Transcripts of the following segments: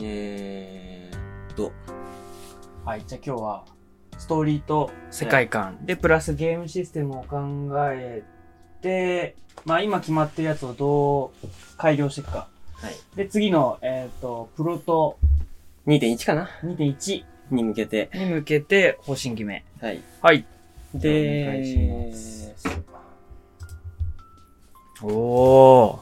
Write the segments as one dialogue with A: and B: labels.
A: えーっと、
B: はい、じゃあ今日は、ストーリーと世界観で、プラスゲームシステムを考えて、まあ今決まってるやつをどう改良していくか。
A: はい。
B: で、次の、えっ、と、プロト
A: 2.1かな
B: ？2.1
A: に向けて。
B: に向けて方針決め。
A: はい。
B: はい。
A: で、
B: お願いしますおー。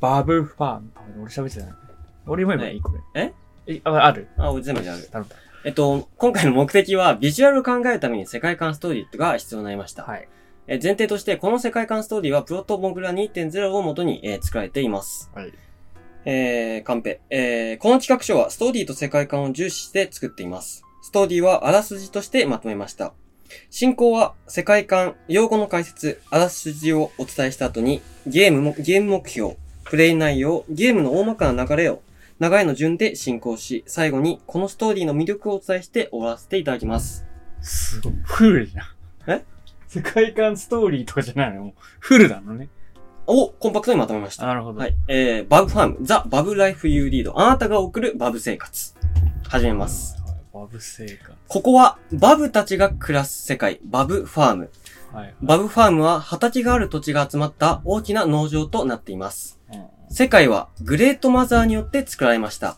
B: バブルファーム。あ俺喋ってない。俺読めばいいこれ。
A: え？
B: え、あ、ある
A: あ、俺全部である。
B: 頼んだ。
A: えっと、今回の目的は、ビジュアルを考えるために世界観ストーリーが必要になりました。
B: はい。
A: え前提として、この世界観ストーリーは、プロトモグラ2.0を元に、えー作られています。
B: はい。
A: えー、カンペ。えー、この企画書は、ストーリーと世界観を重視して作っています。ストーリーは、あらすじとしてまとめました。進行は、世界観、用語の解説、あらすじをお伝えした後に、ゲームも、ゲーム目標、プレイ内容、ゲームの大まかな流れを、流れの順で進行し、最後に、このストーリーの魅力をお伝えして終わらせていただきます。
B: すごい。フルじゃん。
A: え？
B: 世界観ストーリーとかじゃないの？もうフルなのね。
A: を、コンパクトにまとめました。
B: なるほど。
A: はい。えー、バブファーム、 The Babu Life You Lead。あなたが送るバブ生活。始めます。
B: はい。バブ生活。
A: ここは、バブたちが暮らす世界、バブファーム。
B: はい。
A: バブファームは畑がある土地が集まった大きな農場となっています。
B: うん
A: 世界はグレートマザーによって作られました。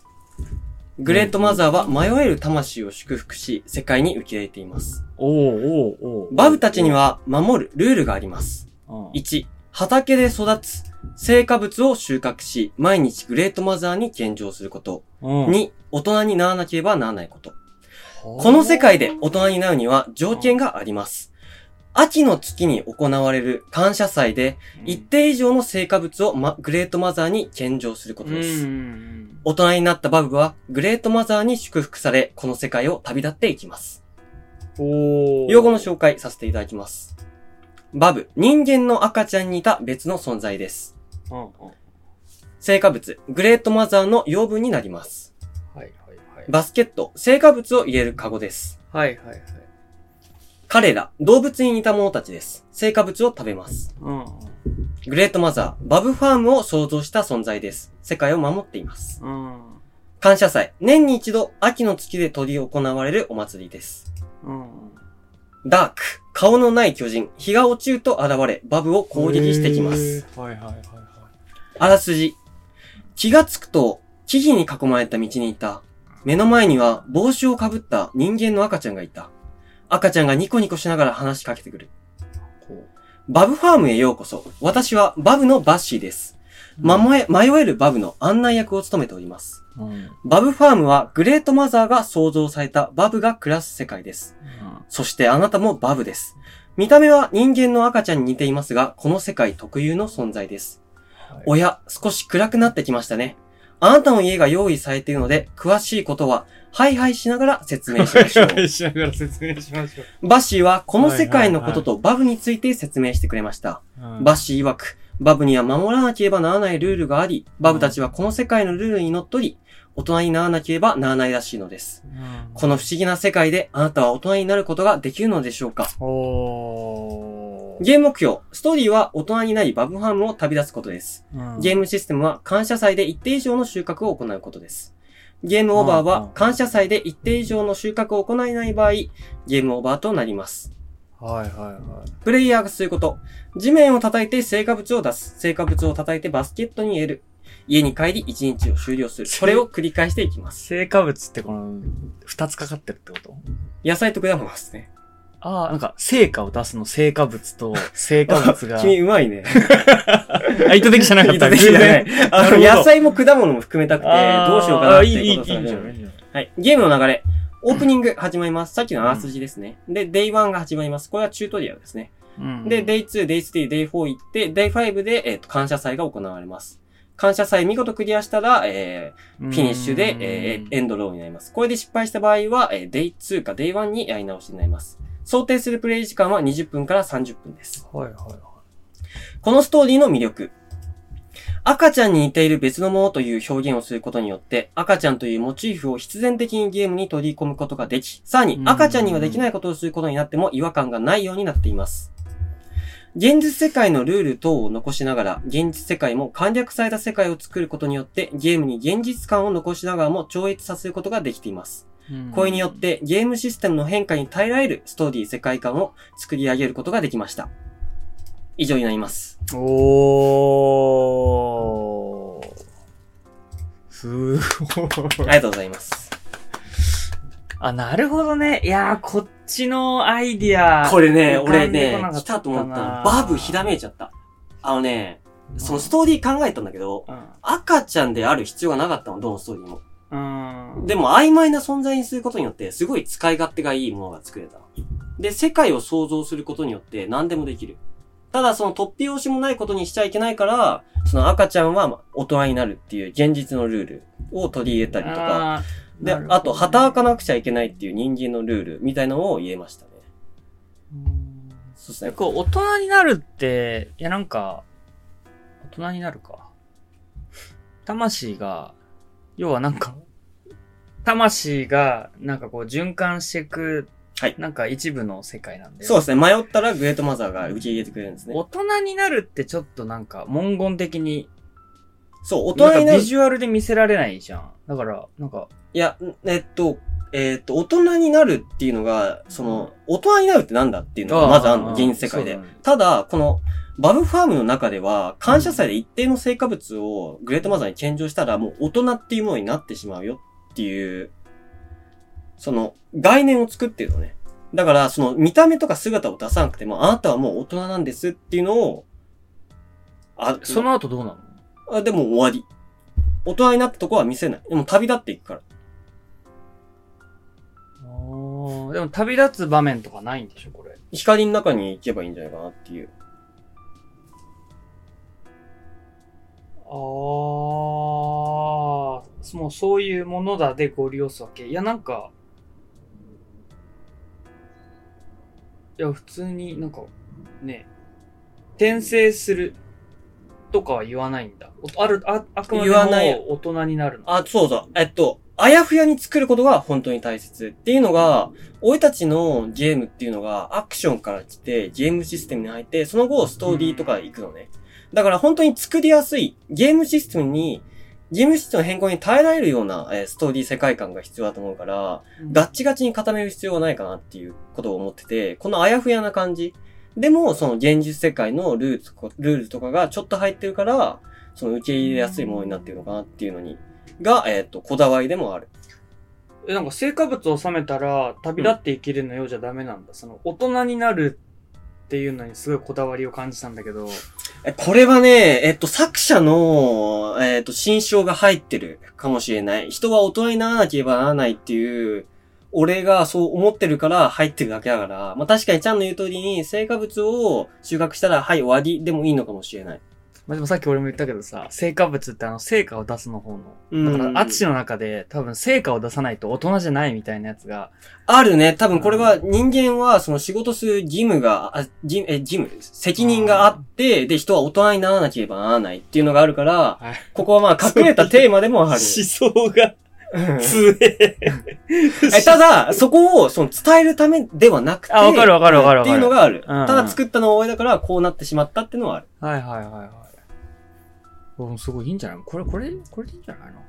A: グレートマザーは迷える魂を祝福し、世界に受け入れています。
B: おーおーおー
A: バブたちに、は守るルールがあります。
B: うん
A: 1、畑で育つ成果物を収穫し、毎日グレートマザーに献上すること。
B: うん
A: 2、大人にならなければならないこと。この世界で大人になるには条件があります。秋の月に行われる感謝祭で、一定以上の成果物を、ま、グレートマザーに献上することです。
B: うん
A: 大人になったバブは、グレートマザーに祝福され、この世界を旅立っていきます。用語の紹介させていただきます。バブ、人間の赤ちゃんに似た別の存在です。
B: うんうん
A: 成果物、グレートマザーの養分になります。
B: はいはいはい。
A: バスケット、成果物を入れるカゴです。
B: はいはいはい。
A: 彼ら、動物に似た者たちです。成果物を食べます。
B: うん
A: グレートマザー、バブファームを創造した存在です。世界を守っています。
B: うん。
A: 感謝祭、年に一度、秋の月で取り行われるお祭りです。
B: うん。
A: ダーク、顔のない巨人、日が落ちると現れ、バブを攻撃してきます。
B: はいはいはいはい。
A: あらすじ。気がつくと、木々に囲まれた道にいた。目の前には帽子をかぶった人間の赤ちゃんがいた。赤ちゃんがニコニコしながら話しかけてくる。バブファームへようこそ。私はバブのバッシーです。まもえ、迷えるバブの案内役を務めております。
B: うん。
A: バブファームはグレートマザーが創造されたバブが暮らす世界です。そしてあなたもバブです。見た目は人間の赤ちゃんに似ていますが、この世界特有の存在です。おや、少し暗くなってきましたね。あなたの家が用意されているので、詳しいことは、ハイハイしながら説明しましょう。
B: しながら説明しましょ
A: バッシーはこの世界のこととバブについて説明してくれました。
B: う。
A: バッシー曰く、バブには守らなければならないルールがあり、バブたちはこの世界のルールにのっとり、大人にならなければならないらしいのです。
B: うん
A: この不思議な世界であなたは大人になることができるのでしょうか？ゲーム目標、ストーリーは大人になりバブファームを旅立つことです。
B: うん
A: ゲームシステムは感謝祭で一定以上の収穫を行うことです。ゲームオーバー
B: うん
A: は感謝祭で一定以上の収穫を行えない場合、ゲームオーバーとなります。
B: はいはいはい。
A: プレイヤーがすること。地面を叩いて成果物を出す。成果物を叩いてバスケットに入れる。家に帰り一日を終了する。これを繰り返していきます。
B: 成果物ってこの、二つかかってるってこと？
A: 野菜と果物ですね。
B: ああ、なんか、成果を出すの成果物と、成果物が。
A: 君うまいね。
B: あ、意図的じゃなかった。
A: 意図的じゃないあの、野菜も果物も含めたくて、どうしようかなって
B: いい、いい、いい
A: こと
B: じゃん。いい
A: さ
B: じゃん
A: はい。ゲームの流れ。オープニング始まります。さっきのあらすじですね。で、デイ1が始まります。これはチュートリアルですね。
B: うん
A: で、デイ2、デイ3、デイ4行って、デイ5で、えっ、と、感謝祭が行われます。感謝祭見事クリアしたら、えー、フィニッシュで、えー、エンドローになります。これで失敗した場合は、えー、デイ2かデイ1にやり直しになります。想定するプレイ時間は20分から30分です。
B: はいはいはい。
A: このストーリーの魅力。赤ちゃんに似ている別のものという表現をすることによって、赤ちゃんというモチーフを必然的にゲームに取り込むことができ、さらに赤ちゃんにはできないことをすることになっても違和感がないようになっています。現実世界のルール等を残しながら、現実世界も簡略された世界を作ることによって、ゲームに現実感を残しながらも超越させることができています。これによって、ゲームシステムの変化に耐えられるストーリー世界観を作り上げることができました。以上になります。
B: おー。すごい。
A: ありがとうございます。
B: あ、なるほどね。いやー、こっちのアイディア。
A: これね、俺ね来たと思ったの。バブひらめいちゃった。あのね、そのストーリー考えたんだけど、赤ちゃんである必要がなかったの、どのストーリーも。でも曖昧な存在にすることによって、すごい使い勝手がいいものが作れた。で、世界を想像することによって何でもできる。ただ、その突拍子もないことにしちゃいけないから、その赤ちゃんはまあ大人になるっていう現実のルールを取り入れたりとか、で、
B: ね
A: あと、働かなくちゃいけないっていう人間のルールみたいなのを言えましたね。
B: うん
A: そうですね。
B: こう、大人になるって、いやなんか、大人になるか。魂が、要はなんか、魂が、なんかこう循環していく、
A: はい
B: なんか一部の世界なんだよ。
A: そうですね。迷ったらグレートマザーが受け入れてくれるんですね。
B: 大人になるってちょっとなんか文言的に、
A: そう、大
B: なんか
A: 人になる。い
B: ビジュアルで見せられないじゃん。だから、なんか、
A: や、えっと、えっと、大人になるっていうのが、その、大人になるってなんだっていうのがまずあるの、現実世界で
B: そうだね。
A: ただ、この、バブファームの中では、感謝祭で一定の成果物をグレートマザーに献上したら、もう大人っていうものになってしまうよっていう、その、概念を作ってるのね。だから、その、見た目とか姿を出さなくても、あなたはもう大人なんですっていうのを、あ、
B: その後どうなの？
A: あ、でも終わり。大人になったとこは見せない。でも旅立っていくから。
B: でも旅立つ場面とかないんでしょ、これ。
A: 光の中に行けばいいんじゃないかなっていう。
B: ああ、もうそういうものだでご利用すわけ。いや、なんか、いや、普通になんか、ね、転生するとかは言わないんだ。おある、あ、あくまでも大人になるの。
A: あ、そうそう。えっと、あやふやに作ることが本当に大切っていうのが、俺たちのゲームっていうのがアクションから来て、ゲームシステムに入って、その後ストーリーとか行くのね。だから本当に作りやすい、ゲームシステムに、ゲームシステムの変更に耐えられるような、えーストーリー世界観が必要だと思うから、
B: うん
A: ガッチガチに固める必要はないかなっていうことを思ってて、このあやふやな感じ。でも、その現実世界のルールとかルールとかがちょっと入ってるから、その受け入れやすいものになってるのかなっていうのに、が、えっ、と、こだわりでもある。
B: え、なんか成果物を収めたら旅立っていけるのよじゃダメなんだ。その大人になるっていうのにすごいこだわりを感じたんだけど。
A: えこれはね、えっ、と、作者の、えっ、と、心象が入ってるかもしれない。人は大人にならなければならないっていう、俺がそう思ってるから入ってるだけだから、まあ確かにちゃんの言う通りに成果物を収穫したら、はい、終わりでもいいのかもしれない。
B: まあ、でもさっき俺も言ったけどさ、成果物ってあの成果を出すの方の。
A: うん
B: だから、アッチの中で多分成果を出さないと大人じゃないみたいなやつが。
A: あるね。多分これは人間はその仕事する義務が、あ、義え、義務？責任があって、で、人は大人にならなければならないっていうのがあるから、
B: はい
A: ここはまあ隠れたテーマでもある。
B: 想が
A: うん
B: 強え。
A: えただ、そこをその伝えるためではなくて、
B: あわかるわかるわかるわ
A: っていうのがある。ただ作ったのは俺だからこうなってしまったっていうのはある。
B: はいはいはいはい。うんすごいいいんじゃない？これ、これ、これでいいんじゃない？の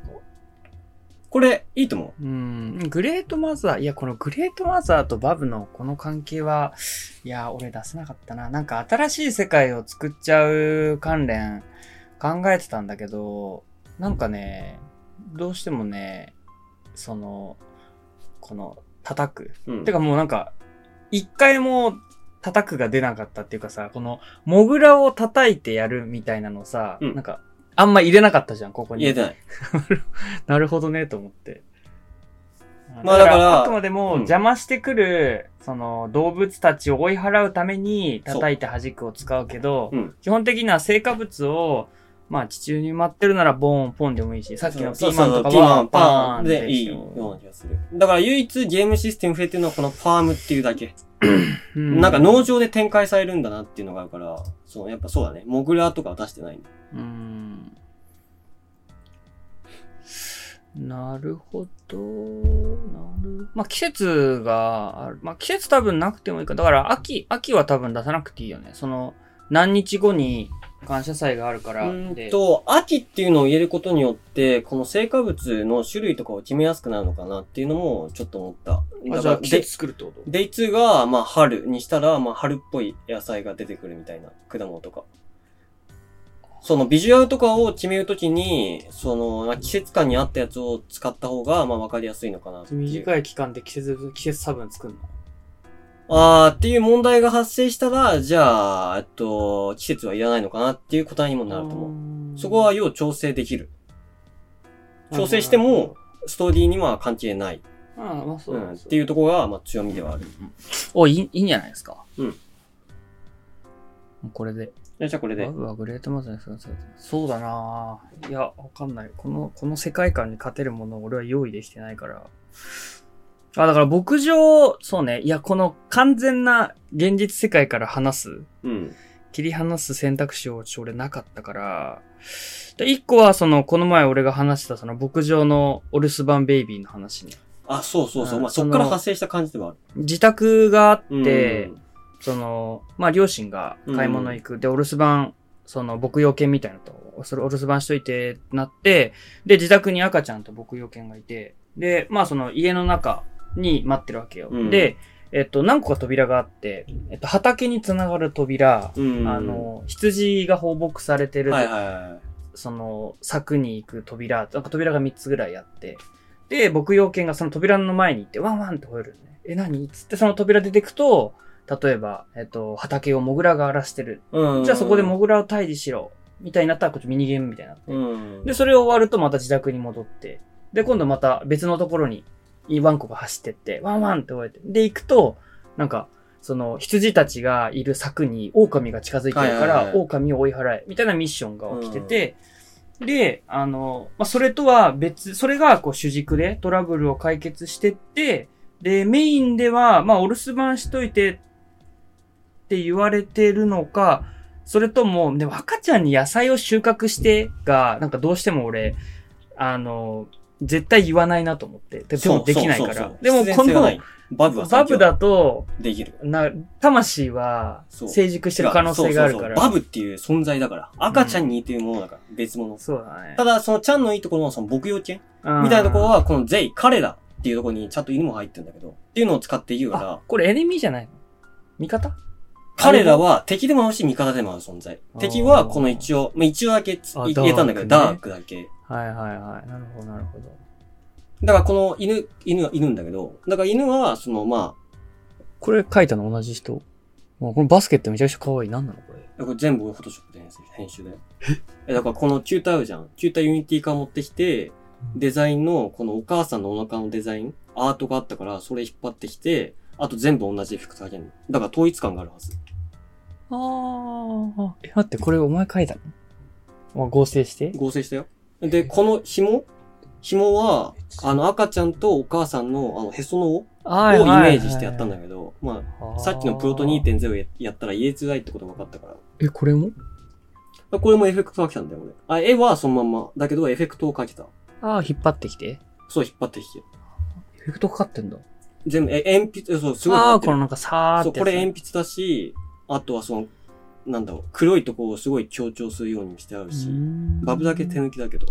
A: これ、いいと思
B: うん。グレートマザー、いや、このグレートマザーとバブのこの関係は、いや、俺出せなかったな。なんか新しい世界を作っちゃう関連考えてたんだけど、なんかね、どうしてもね、その、この、叩く。
A: う。うん。
B: てかもうなんか、一回も叩くが出なかったっていうかさ、この、モグラを叩いてやるみたいなのさ、
A: うん
B: なんか、あんま入れなかったじゃん、ここに。
A: 言えてない。
B: なるほどね、と思って。
A: まあだから
B: あくまでも
A: うん
B: 邪魔してくる、その動物たちを追い払うために叩いて弾くを使うけど、
A: うん
B: 基本的には成果物を、まあ地中に埋まってるならボーン、ポンでもいいし、さっきのピーマンとかはパ
A: ーンでいいような気がする。だから唯一ゲームシステム増えてるのはこのファームっていうだけ。
B: うん
A: なんか農場で展開されるんだなっていうのがあるから、そう、やっぱそうだね。モグラとかは出してない。
B: うんなるほど。なる。まあ、季節がある。まあ、季節多分なくてもいいか。だから、秋、秋は多分出さなくていいよね。その、何日後に感謝祭があるから、
A: うんと、秋っていうのを入れることによって、この成果物の種類とかを決めやすくなるのかなっていうのもちょっと思った。
B: あじゃあ季節作るってこと？
A: デイ2が、まあ、春にしたら、まあ、春っぽい野菜が出てくるみたいな、果物とか。そのビジュアルとかを決めるときに、その、まあ季節感に合ったやつを使った方が、まあ、わかりやすいのかな。
B: 短い期間で季節、季節差分作るの？
A: あーっていう問題が発生したら、じゃあ、えっと、季節はいらないのかなっていう答えにもなると思う。
B: う
A: そこは要調整できる。調整しても、ストーリーには関係ない。
B: ああ、まあそううだ
A: ん、っていうところが、まあ、強みではある。
B: お、いい、いいんじゃないですか？
A: うん
B: これで。
A: じゃあ、これで
B: バ。ブはグレートマザーですかそうだなぁいや、わかんない。この、この世界観に勝てるものを俺は用意できてないから。あ、だから牧場、そうね。いや、この完全な現実世界から話す、
A: うん。
B: 切り離す選択肢をちょ俺なかったから。で一個はその、この前俺が話したその牧場のお留守番ベイビーの話ね。
A: あ、そうそうそう。まあ、
B: うんその
A: そっから発生した感じではある。
B: 自宅があっ
A: うん
B: て、その、まあ、両親が買い物行く。で、お留守番、その、牧羊犬みたいなのと、それお留守番しといて、なって、で、自宅に赤ちゃんと牧羊犬がいて、で、まあ、その、家の中に待ってるわけよ。
A: うん
B: で、えっと、何個か扉があって、えっと、畑につながる扉、
A: うん。
B: あの、羊が放牧されてる、
A: はいはいはい。
B: その、柵に行く扉、なんか扉が3つぐらいあって、で、牧羊犬がその扉の前に行って、ワンワンって吠えるのね。え、何？つってその扉出てくと、例えば、えっと、畑をモグラが荒らしてる。
A: うん。
B: じゃあそこでモグラを退治しろ。みたいになったら、こっちミニゲームみたいになって。
A: うん。
B: で、それ終わるとまた自宅に戻って、で、今度また別のところに、ワンコが走ってって、ワンワンって吠えて。で、行くと、なんか、その、羊たちがいる柵に狼が近づいてるから、
A: い
B: 狼を追い払え、みたいなミッションが起きてて、で、あの、まあ、それとは別、それがこう主軸でトラブルを解決してって、で、メインでは、まあ、お留守番しといてって言われてるのか、それとも、でも赤ちゃんに野菜を収穫してが、なんかどうしても俺、あの、絶対言わないなと思って。ででもできないから。でもこの
A: バブは
B: バブだと、
A: できる。
B: な、魂は成熟してる可能性があるから。
A: そうそうそうバブっていう存在だから。赤ちゃんに似てるものだから。別物。
B: そうだね。
A: ただ、そのちゃんのいいところのその牧羊犬
B: うん
A: みたいなところは、このゼイ、彼らっていうところにちゃんと犬も入ってるんだけど、っていうのを使って言うから
B: あ、、これエネミーじゃないの？味方？
A: 彼らは敵でもあるし味方でもある存在。敵はこの一応、まあ一応だけ言えたんだけど、
B: ダー
A: クだけ。
B: はいはいはい。なるほどなるほど。
A: だからこの犬、犬がいるんだけど、だから犬は、そのま
B: これ書いたの同じ人？もうこのバスケってめちゃくちゃ可愛い。なんなのこれ？
A: あ、これ全部フォトショップで編集編集だよ。え、だからこの球体あるじゃん。球体ユニティ化持ってきて、デザインの、このお母さんのお腹のデザイン、アートがあったから、それ引っ張ってきて、あと全部同じエフェるの。だから統一感があるはず。
B: ああ。え、待って、これお前書いたの？まあ、合成して
A: 合成したよ。で、この紐？紐は、あの赤ちゃんとお母さんのあのへその緒
B: は
A: をイメージしてやったんだけど、まあ、
B: あ
A: さっきのプロト2.0ややったら言えづらいってことが分かったから。
B: え、これも？
A: これもエフェクトかけたんだよ、俺。あ、絵はそのまんま。だけどエフェクトをかけた。
B: ああ、引っ張ってきて。
A: そう、引っ張ってきて。
B: エフェクトかかってんだ。
A: 全部、え、鉛筆、そう、すごい
B: ああ、このなんかさー
A: そう、
B: ってやつ。
A: これ鉛筆だし、あとはその、なんだろう、黒いところをすごい強調するようにしてあるし、バブだけ手抜きだけど。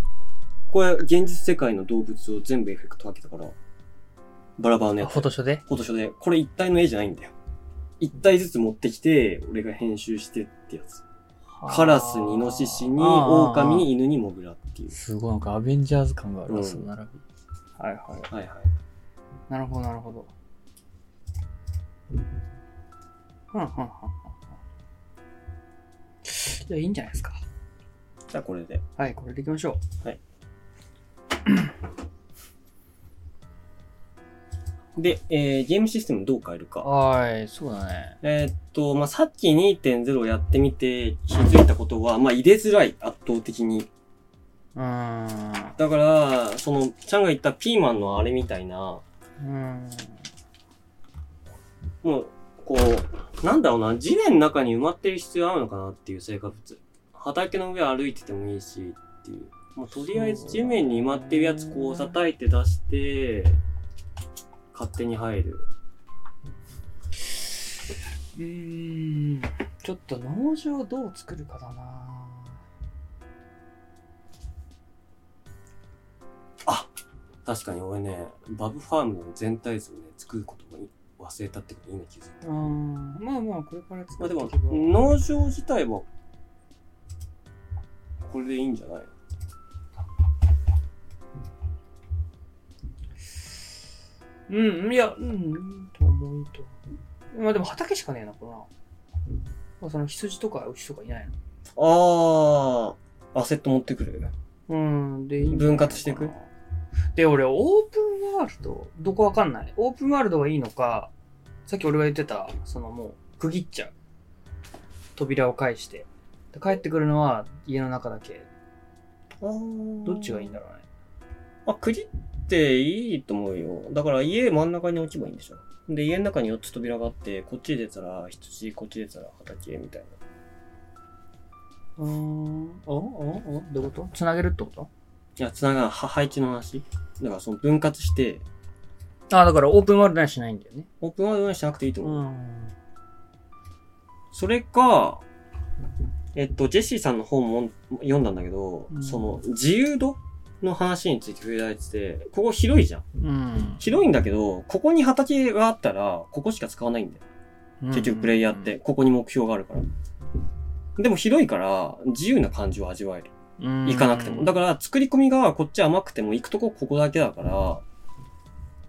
A: これ、現実世界の動物を全部エフェクトかけたから、バラバラのやつ。
B: フォトショーで？
A: フォトショーで、これ一体の絵じゃないんだよ。一体ずつ持ってきて、俺が編集してってやつ。カラスにイノシシに、狼に犬にモグラっていう。
B: すごいなんかアベンジャーズ感があるわ、
A: うん
B: その並び。はいはい。
A: はいはい。
B: なるほど、なるほど。ふんふんふんふん。じゃあいいんじゃないですか。
A: じゃあこれで。
B: はい、これでいきましょ
A: で、えー、ゲームシステムどう変える
B: う。
A: か。
B: はい、そうだね。
A: えーっと、まあ、さっき2.0やってみて気づいたことは、まあ、入れづらい、圧倒的に。
B: うーん。
A: だから、その、ちゃんが言ったピーマンのあれみたいな、
B: うーん。
A: もう、こう、なんだろうな、地面の中に埋まってる必要あるのかなっていう生活物。畑の上歩いててもいいし、っていう。まあ、とりあえず地面に埋まってるやつこう叩いて出して、勝手に入る。
B: うーん。ちょっと農場どう作るかだな
A: 確かに俺ね、バブファームの全体図をね、作ることに忘れたってこと今気づいた。
B: うん。まあまあ、これから
A: まあでも農場自体は、これでいいんじゃない
B: うん、いや、うん、と思う、と。まあでも畑しかねえな、これな。まあその羊とか牛とかいない
A: あー、アセット持ってくる。
B: の。うん、で、いい
A: 分割していく？
B: で、俺、オープンワールド、どこわかんない。オープンワールドがいいのか、さっき俺が言ってた、そのもう、区切っちゃう。扉を返して。で帰ってくるのは家の中だけ。どっちがいいんだろうね。
A: あ、区切っていいと思うよ。だから家真ん中に置けばいいんでしょ。で、家の中に4つ扉があって、こっち出たら羊、こっち出たら畑みたいな。
B: うーん。おおおどういうこと？繋げるってこと？
A: いや、つながん、は配置の話。だからその分割して、
B: ああ、だからオープンワールドにはしないんだよね。
A: オープンワールドにしなくていいと思う。
B: ん。
A: それか、えっと、ジェシーさんの本も読んだんだけど、
B: うん
A: その、自由度の話について触れられてて、ここ広いじゃん。
B: うん。
A: 広いんだけど、ここに畑があったら、ここしか使わないんだよ。結局プレイヤーって、ここに目標があるから。でも広いから、自由な感じを味わえる。
B: うん、
A: 行かなくても。だから、作り込みがこっち甘くても行くとこここだけだから、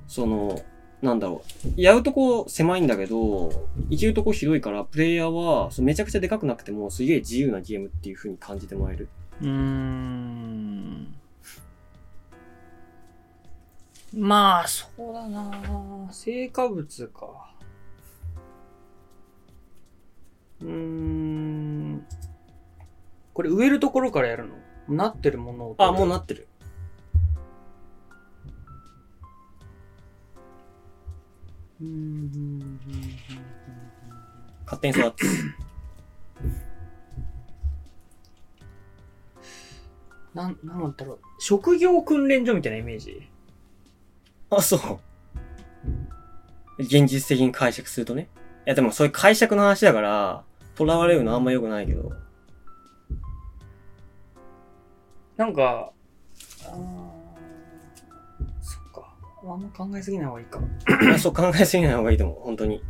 A: その、なんだろう。やるとこ狭いんだけど、行けるとこ広いから、プレイヤーは、めちゃくちゃでかくなくても、すげえ自由なゲームっていう風に感じてもらえる。
B: うーん。まあ、そうだな成果物か。うーん。これ植えるところからやるの？なってるものを。
A: あ、もうなってる。勝手に育ってる。
B: なん、なんだろう。職業訓練所みたいなイメージ？
A: あ、そう。現実的に解釈するとね。いや、でもそういう解釈の話だから、囚われるのあんま良くないけど。
B: なんか、あ。あんま考えすぎない方がいいか。
A: いやそう考えすぎない方がいいと思う、本当に。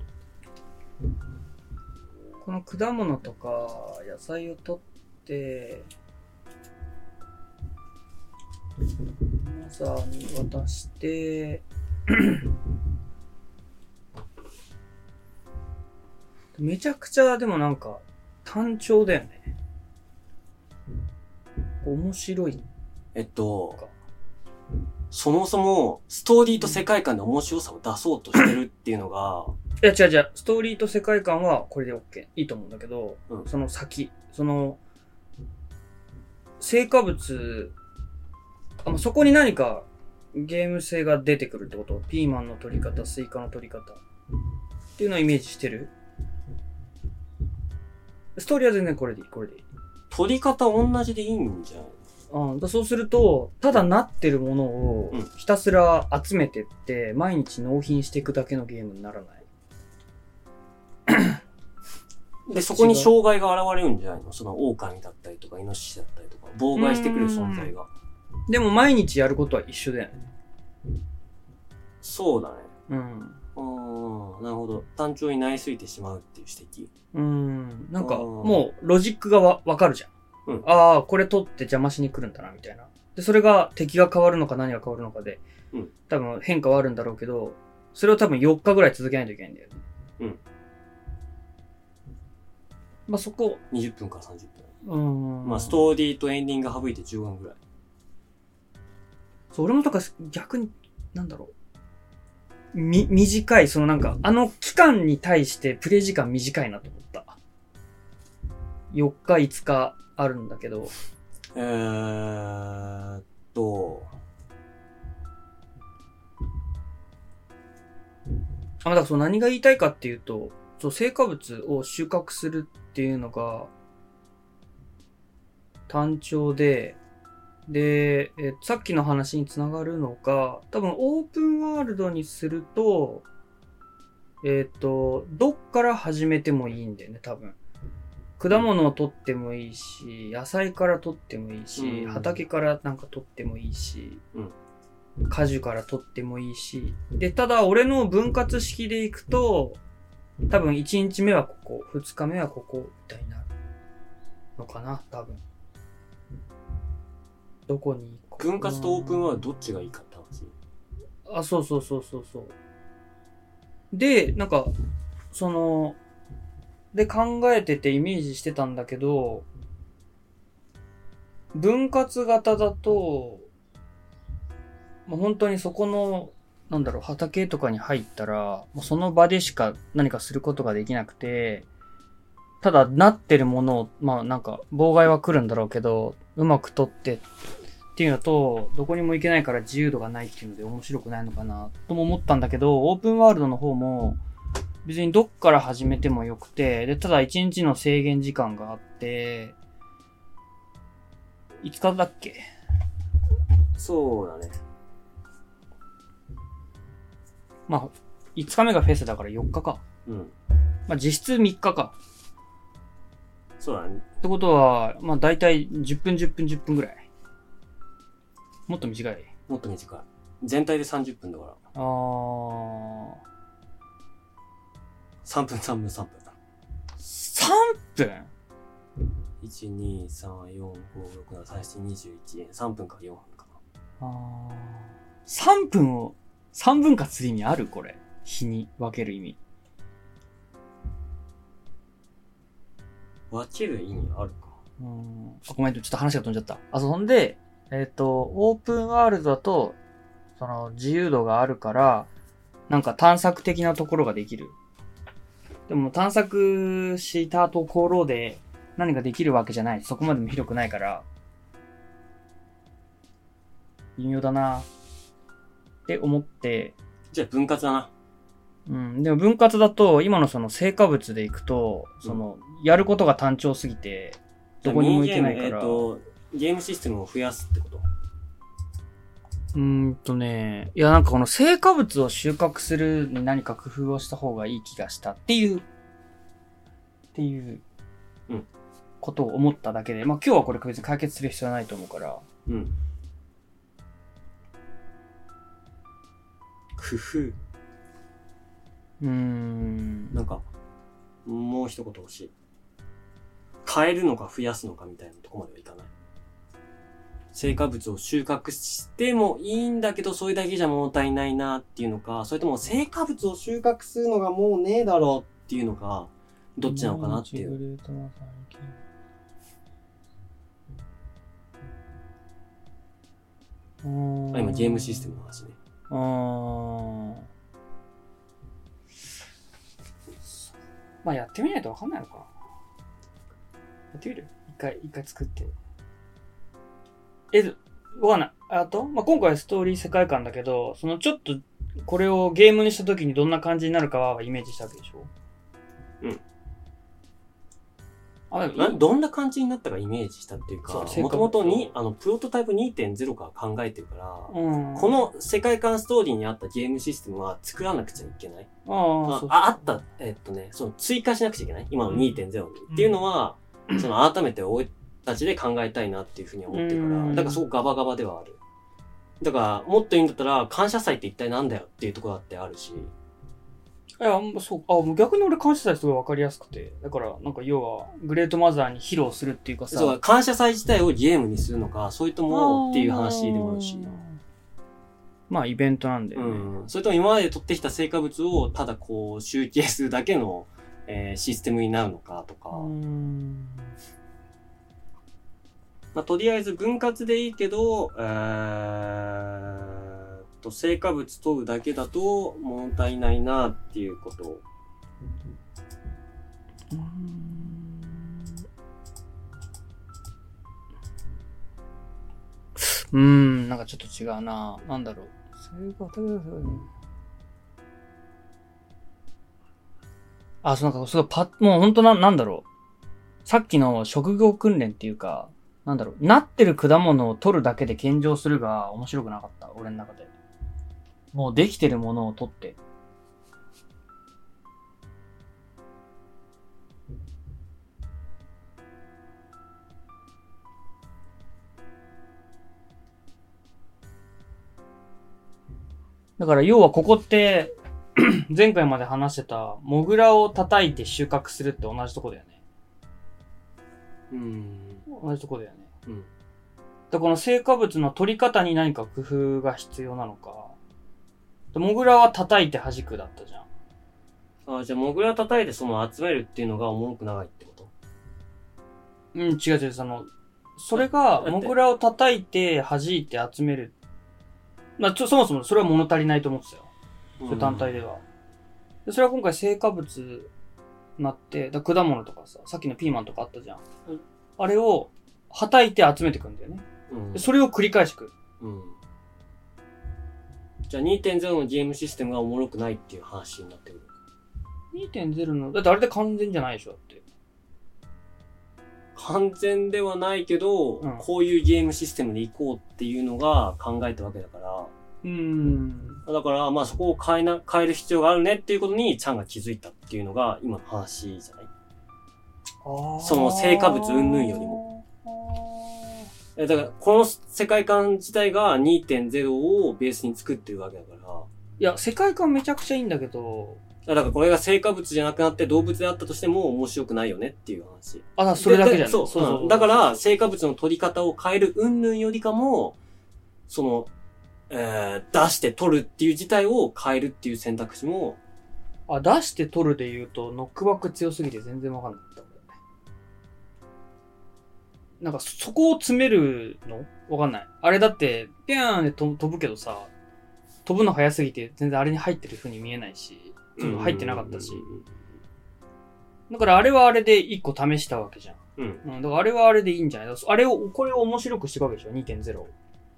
B: この果物とか野菜を取って、マザーに渡して、めちゃくちゃでもなんか単調だよね。面白い。
A: えっと、そもそも、ストーリーと世界観で面白さを出そうとしてるっていうのが、
B: いや、違う違う。ストーリーと世界観はこれで OK。いいと思うんだけど、
A: うん
B: その先、その、成果物、あまあそこに何かゲーム性が出てくるってこと？ピーマンの取り方、スイカの取り方。っていうのをイメージしてる？ストーリーは全然これでいい、これでいい。
A: 取り方同じでいいんじゃん。
B: うん、だそうすると、ただなってるものを
A: うん
B: ひたすら集めてって、毎日納品していくだけのゲームにならない。
A: で、そこに障害が現れるんじゃないの？その狼だったりとか、イノシシだったりとか、妨害してくる存在が。
B: でも毎日やることは一緒だよね。
A: そうだね。
B: うん。
A: うーん、なるほど。単調になりすぎてしまうっていう指摘。
B: うん。なんか、もう、ロジックがわ、わかるじゃん。
A: うん
B: ああ、これ取って邪魔しに来るんだな、みたいな。で、それが敵が変わるのか何が変わるのかで、
A: うん
B: 多分変化はあるんだろうけど、それを多分4日ぐらい続けないといけないんだよね。
A: うん。
B: まあ、そこ、
A: 20分から30分。
B: うん。
A: まあ、ストーリーとエンディング省いて15分ぐらい。
B: そう、俺もとか逆に、なんだろう。み、短い、そのなんか、あの期間に対してプレイ時間短いなと思った。4日、5日あるんだけど、
A: えーっと、
B: あ、まあだからそう何が言いたいかっていうと、そう、成果物を収穫するっていうのが、単調で、で、えさっきの話につながるのが、多分オープンワールドにすると、えっ、と、どっから始めてもいいんだよね、多分。果物を取ってもいいし、野菜から取ってもいいし、
A: うん
B: 畑からなんか取ってもいいし、
A: うん
B: 果樹から取ってもいいし。で、ただ俺の分割式でいくと、多分1日目はここ、2日目はここ、みたいになるのかな、多分。どこに行こう
A: 分割とオープンはどっちがいいかって話？
B: あ、そうそうそうそうそう。で、なんか、その、で考えててイメージしてたんだけど、分割型だと、もう本当にそこの、なんだろう、畑とかに入ったら、もうその場でしか何かすることができなくて、ただ、なってるものを、まあなんか、妨害は来るんだろうけど、うまく取ってっていうのと、どこにも行けないから自由度がないっていうので面白くないのかな、とも思ったんだけど、オープンワールドの方も、別にどっから始めてもよくて、で、ただ1日の制限時間があって、5日だっけ？
A: そうだね。
B: まあ、5日目がフェスだから4日か。
A: うん。
B: まあ、実質3日か。
A: そうだね。
B: ってことは、まあ、大体10分10分10分ぐらい。もっと短い？
A: もっと短い。全体で30分だから。
B: あー、
A: 3分3分3分。
B: 3分
A: ？1、2、3、4、5、6、7、3、7、21円。3分から4分か
B: あー3分を3分割する意味あるこれ。日に分ける意味。
A: な。分ける意味あるか。
B: うん。あごめん、ちょっと話が飛んじゃった。あ、そんで、えっ、と、オープンワールドだと、その、自由度があるから、なんか探索的なところができる。でも探索したところで何ができるわけじゃない。そこまでも広くないから、微妙だなって思って、
A: じゃあ分割だな。
B: うん。でも分割だと、今のその成果物でいくと、その、やることが単調すぎて、どこにも行けないから。
A: えっ、と、ゲームシステムを増やすってこと？
B: うーんとね、いやなんかこの成果物を収穫するに何か工夫をした方がいい気がしたっていう、っていう
A: うん、
B: ことを思っただけで、まあ今日はこれ別に解決する必要はないと思うから、
A: うん。工夫。
B: うーん、
A: なんか、もう一言欲しい。変えるのか増やすのかみたいなとこまではいかない。成果物を収穫してもいいんだけど、それだけじゃ物足りないなっていうのか、それとも成果物を収穫するのがもうねえだろうっていうのか、どっちなのかなっていう。あ今ゲームシステムの話ね。
B: まあやってみないとわかんないのかな。やってみる？一回、一回作って。え、わかんない。あと、まあ、今回はストーリー世界観だけど、そのちょっと、これをゲームにした時にどんな感じになるかはイメージしたわけでしょ？
A: うん。
B: あ、でもいい
A: などんな感じになったかイメージしたっていうか、もともとに、あの、プロトタイプ2.0から考えてるから、
B: うん。
A: この世界観ストーリーにあったゲームシステムは作らなくちゃいけない。
B: ああ、そう
A: ああ、あった、えっとね、その追加しなくちゃいけない今の2.0に。っていうのは、その改めて俺たちで考えたいなっていうふうに思ってるから、
B: うん
A: だからそこガバガバではある。だから、もっといいんだったら、感謝祭って一体なんだよっていうところだってあるし、
B: いや、そう、あ、逆に俺感謝祭すごいわかりやすくて。だから、なんか要は、グレートマザーに披露するっていうかさ。
A: そう、感謝祭自体をゲームにするのか、それともっていう話でもあるし、
B: まあ、イベントなんだよね。
A: うん。それとも今まで取ってきた成果物をただこう集計するだけの、えーシステムになるのかとか、
B: うん
A: まあ、とりあえず分割でいいけど、えーっと、成果物取るだけだと物足りないなっていうことを。
B: うーん、なんかちょっと違うな。なんだろう。そういうことあ、そうなんかすごいパッ、もう本当な、なんだろう。さっきの職業訓練っていうか、なんだろう、なってる果物を取るだけで献上するが面白くなかった、俺の中で。もうできてるものを取って。だから要はここって、前回まで話してた、モグラを叩いて収穫するって同じとこだよね。
A: うん。
B: 同じとこだよね。
A: うん。
B: で、この成果物の取り方に何か工夫が必要なのか。でモグラは叩いて弾くだったじゃん。
A: あ、じゃあ、モグラ叩いてその集めるっていうのがおもろく長いってこと？
B: うん、違う違う、その、それが、モグラを叩いて弾いて集める。まあ、ちょ、そもそもそれは物足りないと思ってたよ。そういう単体では。でそれは今回成果物になって、だ果物とかさ、さっきのピーマンとかあったじゃん。
A: うん
B: あれを、はたいて集めていくんだよね。
A: うん。
B: でそれを繰り返しく。
A: うん。じゃあ2.0のゲームシステムがおもろくないっていう話になってくる。
B: 2.0の、だってあれで完全じゃないでしょ、だって。
A: 完全ではないけど、
B: うん
A: こういうゲームシステムでいこうっていうのが考えたわけだから、
B: うーん。
A: だから、まあそこを変えな、変える必要があるねっていうことに、ちゃんが気づいたっていうのが今の話じゃない？その成果物云々よりも。えだから、この世界観自体が2.0をベースに作ってるわけだから、
B: いや、世界観めちゃくちゃいいんだけど、
A: だからこれが成果物じゃなくなって動物であったとしても面白くないよねっていう話。
B: あ、それだけじゃない
A: でそうそう。うん。だから、成果物の取り方を変える云々よりかも、その、えー、出して取るっていう事態を変えるっていう選択肢も、
B: あ、出して取るで言うと、ノックバック強すぎて全然わかんなかったんだよね。なんか、そこを詰めるの？わかんない。あれだって、ピャーンで飛飛ぶけどさ、飛ぶの速すぎて全然あれに入ってる風に見えないし、入ってなかったし。だからあれはあれで一個試したわけじゃん。
A: うん。
B: うん、だからあれはあれでいいんじゃない？あれを、これを面白くしていくわけでしょ ?2.0。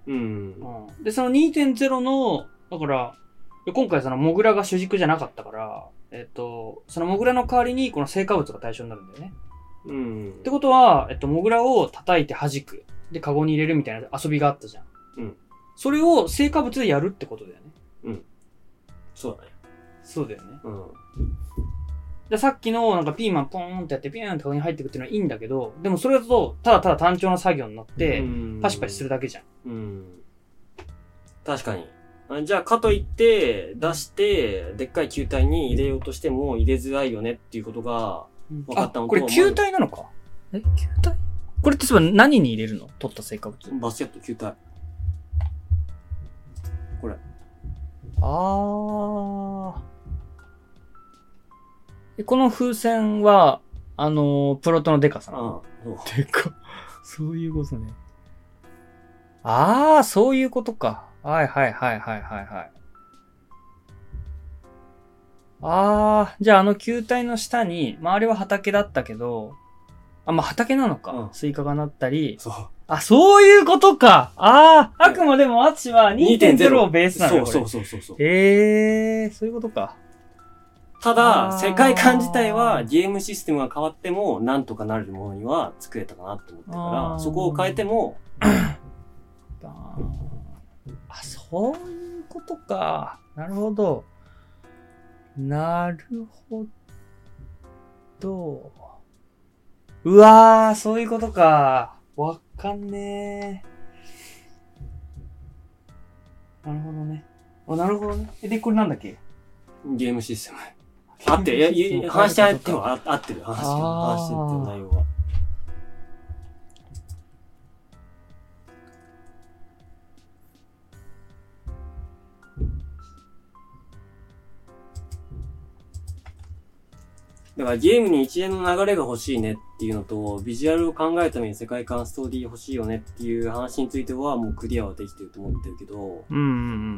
A: うん。
B: うん。で、その2.0の、だから、今回そのモグラが主軸じゃなかったから、えっと、そのモグラの代わりにこの成果物が対象になるんだよね。
A: うん。
B: ってことは、えっと、モグラを叩いて弾く。で、カゴに入れるみたいな遊びがあったじゃん。
A: うん。
B: それを成果物でやるってことだよね。
A: そうだね。
B: そうだよね。
A: うん。
B: で、さっきのなんかピーマンポーンってやってピーンってカゴに入ってくっていうのはいいんだけど、でもそれだと、ただただ単調な作業になって、パシパシするだけじゃん。
A: うん。確かに。あじゃあ、かといって、出して、でっかい球体に入れようとしても入れづらいよねっていうことが、分かったのと
B: あ、これ球体なのか？え、球体？これって何に入れるの？取った成果物。
A: バスケット球体。これ。
B: あー。えこの風船は、あのープロトのデカさなの
A: ああ、そう。
B: でか。そういうことね。あー、そういうことか。はいはいはいはいはいはい。あー、じゃああの球体の下に、周りは畑だったけど、あ、まあ、畑なのか。
A: うん
B: スイカがなったり。
A: そう。
B: あ、そういうことか。あー、あくまでもアツシは2.0をベースなのよ。
A: そう
B: こ
A: そうそうそうそう。
B: れへー、そういうことか。
A: た
B: あ
A: だ、
B: ー
A: 世界観自体はゲームシステムが変わっても、なんとかなるものには作れたかなって思ってるから、そこを変えても、
B: ああ、そういうことか。なるほど。なるほど。うわー、そういうことか。わかんねー。なるほどね。あ、なるほどね。えで、これなんだっけ？
A: ゲームシステム。合ってる。いやいや、話し合ってはあ合ってる。話話してる内容は。だからゲームに一連の流れが欲しいねっていうのと、ビジュアルを考えるために世界観ストーリー欲しいよねっていう話についてはもうクリアはできてると思ってるけど、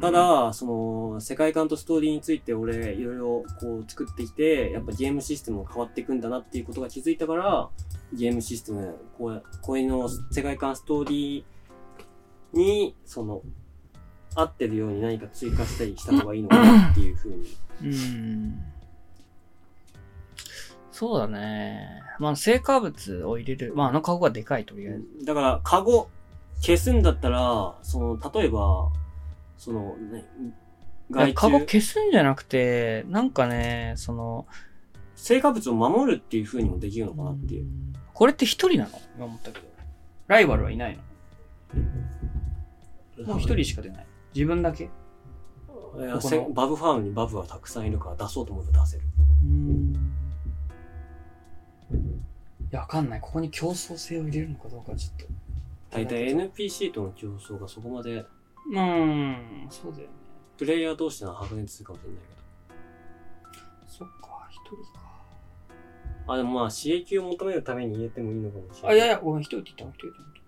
A: た、だ、その、世界観とストーリーについて俺、いろいろこう作ってきて、やっぱゲームシステムも変わっていくんだなっていうことが気づいたから、ゲームシステム、こう、こういうの世界観ストーリーに、その、合ってるように何か追加したりした方がいいのかなっていうふうに。
B: うん。そうだね。まあ、成果物を入れる。まあ、あのカゴがでかいとりあえず。
A: だから、カゴ、消すんだったら、その、例えば、その、ね、
B: いや
A: 外
B: カゴ
A: 注、
B: 消すんじゃなくて、なんかね、その、
A: 成果物を守るっていうふうにもできるのかなっていう。
B: これって一人なの？今思ったけど。ライバルはいないの？もう一人しか出ない。自分だけ？
A: いや
B: ここの
A: せバブファームにバブがたくさんいるから出そうと思えば出せる。
B: うーん。いや、わかんない。ここに競争性を入れるのかどうかちょっと。
A: 大体 NPC との競争がそこまで、
B: うーん、そうだよね。
A: プレイヤー同士なら白熱するかもしれないけ
B: そっか、一人か。
A: ど。あ、でもまあ刺激を求めるために入れてもいいのかもしれな
B: あ、
A: い。
B: いやいや、ごめん、一人って言ったの、一人って言っ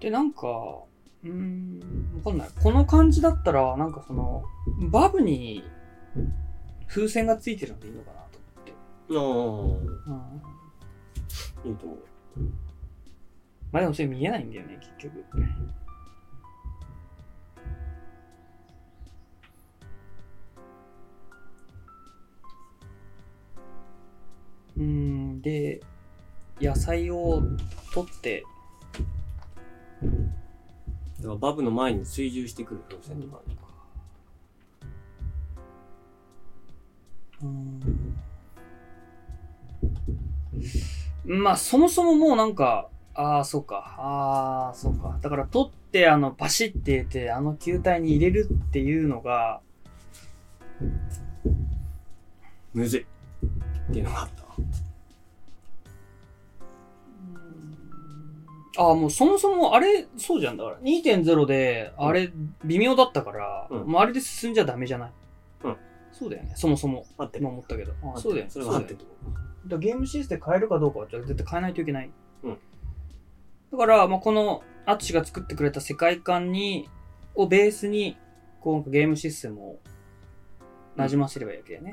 B: た。で、なんか、うーん、わかんない。この感じだったら、なんかその、バブに風船がついてるのでいいのかな。
A: あ
B: うん。
A: あ、いいと思う。
B: まあでもそれ見えないんだよね、結局。うーん、で、野菜を取って、
A: だからバブの前に追従してくる風船とか。
B: うーんまあ、そもそももうなんか、ああ、そうか、ああ、そうか。だから取って、あの、パシって入れて、あの球体に入れるっていうのが、
A: むずい。っていうのがあった。
B: ああ、もうそもそもあれ、そうじゃんだから。2.0で、あれ、微妙だったから、
A: うん
B: もうあれで進んじゃダメじゃない？
A: うん。
B: そうだよね、そもそも。
A: 待って
B: 今思ったけど。ああそうだよね。
A: それは合って
B: だゲームシステム変えるかどうかは絶対変えないといけない。
A: うん
B: だから、まあ、この、アツシが作ってくれた世界観に、をベースに、こう、ゲームシステムを馴染ませればいいわけだよね。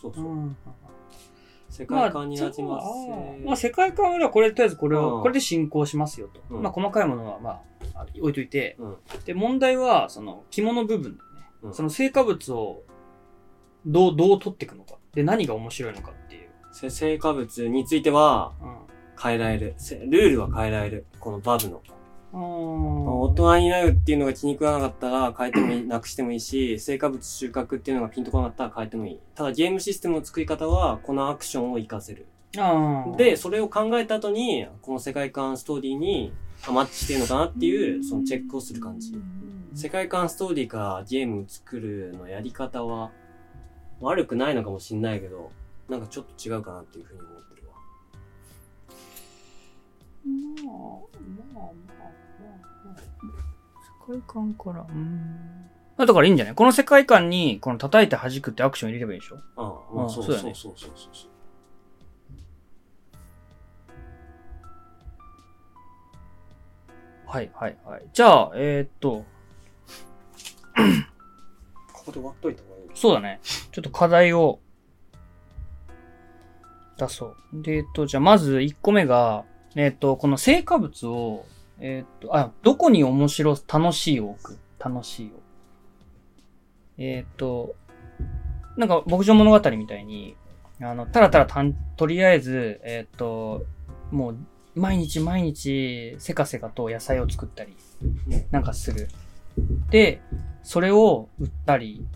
A: そうそう。
B: うん。
A: 世界観になじませ。
B: まあ、世界観はこれ、とりあえずこれを、
A: うん
B: これで進行しますよと。
A: うん
B: まあ、細かいものは、まあ、あ置いといて。
A: うん
B: で、問題は、その、肝の部分だよね。
A: うん
B: その成果物を、どう、どう取っていくのか。で、何が面白いのかっていう。
A: せ成果物については
B: うん。
A: 変えられる。せルールは変えられる。このバブの。
B: あ
A: 大人になるっていうのが気に食わなかったら変えてもいい、なくしてもいいし、成果物収穫っていうのがピンとこなかったら変えてもいい。ただゲームシステムの作り方は、このアクションを活かせる。
B: あー
A: で、それを考えた後に、この世界観ストーリーにあマッチしてるのかなっていう、そのチェックをする感じ。世界観ストーリーからゲームを作るのやり方は、悪くないのかもしんないけど、なんかちょっと違うかなっていうふうに思ってるわ。
B: まあ、まあ、まあ、まあ、まあ。世界観から、うん。だからいいんじゃない？この世界観に、この叩いて弾くってアクション入れればいいでしょ？
A: ああ、まあ
B: あ
A: そう
B: そうだね
A: そうそうそうそう。
B: はい、はい、はい。じゃあ、えーっと、
A: ここで終わっといた方がいい
B: そうだね。ちょっと課題を出そう。で、えっと、じゃあまず1個目が、えっと、この成果物を、えっと、あ、どこに面白、楽しいを置く？楽しいを。えっと、なんか牧場物語みたいに、あの、たらたらたん、とりあえず、えっと、もう、毎日毎日、せかせかと野菜を作ったり、なんかする。で、それを売ったり、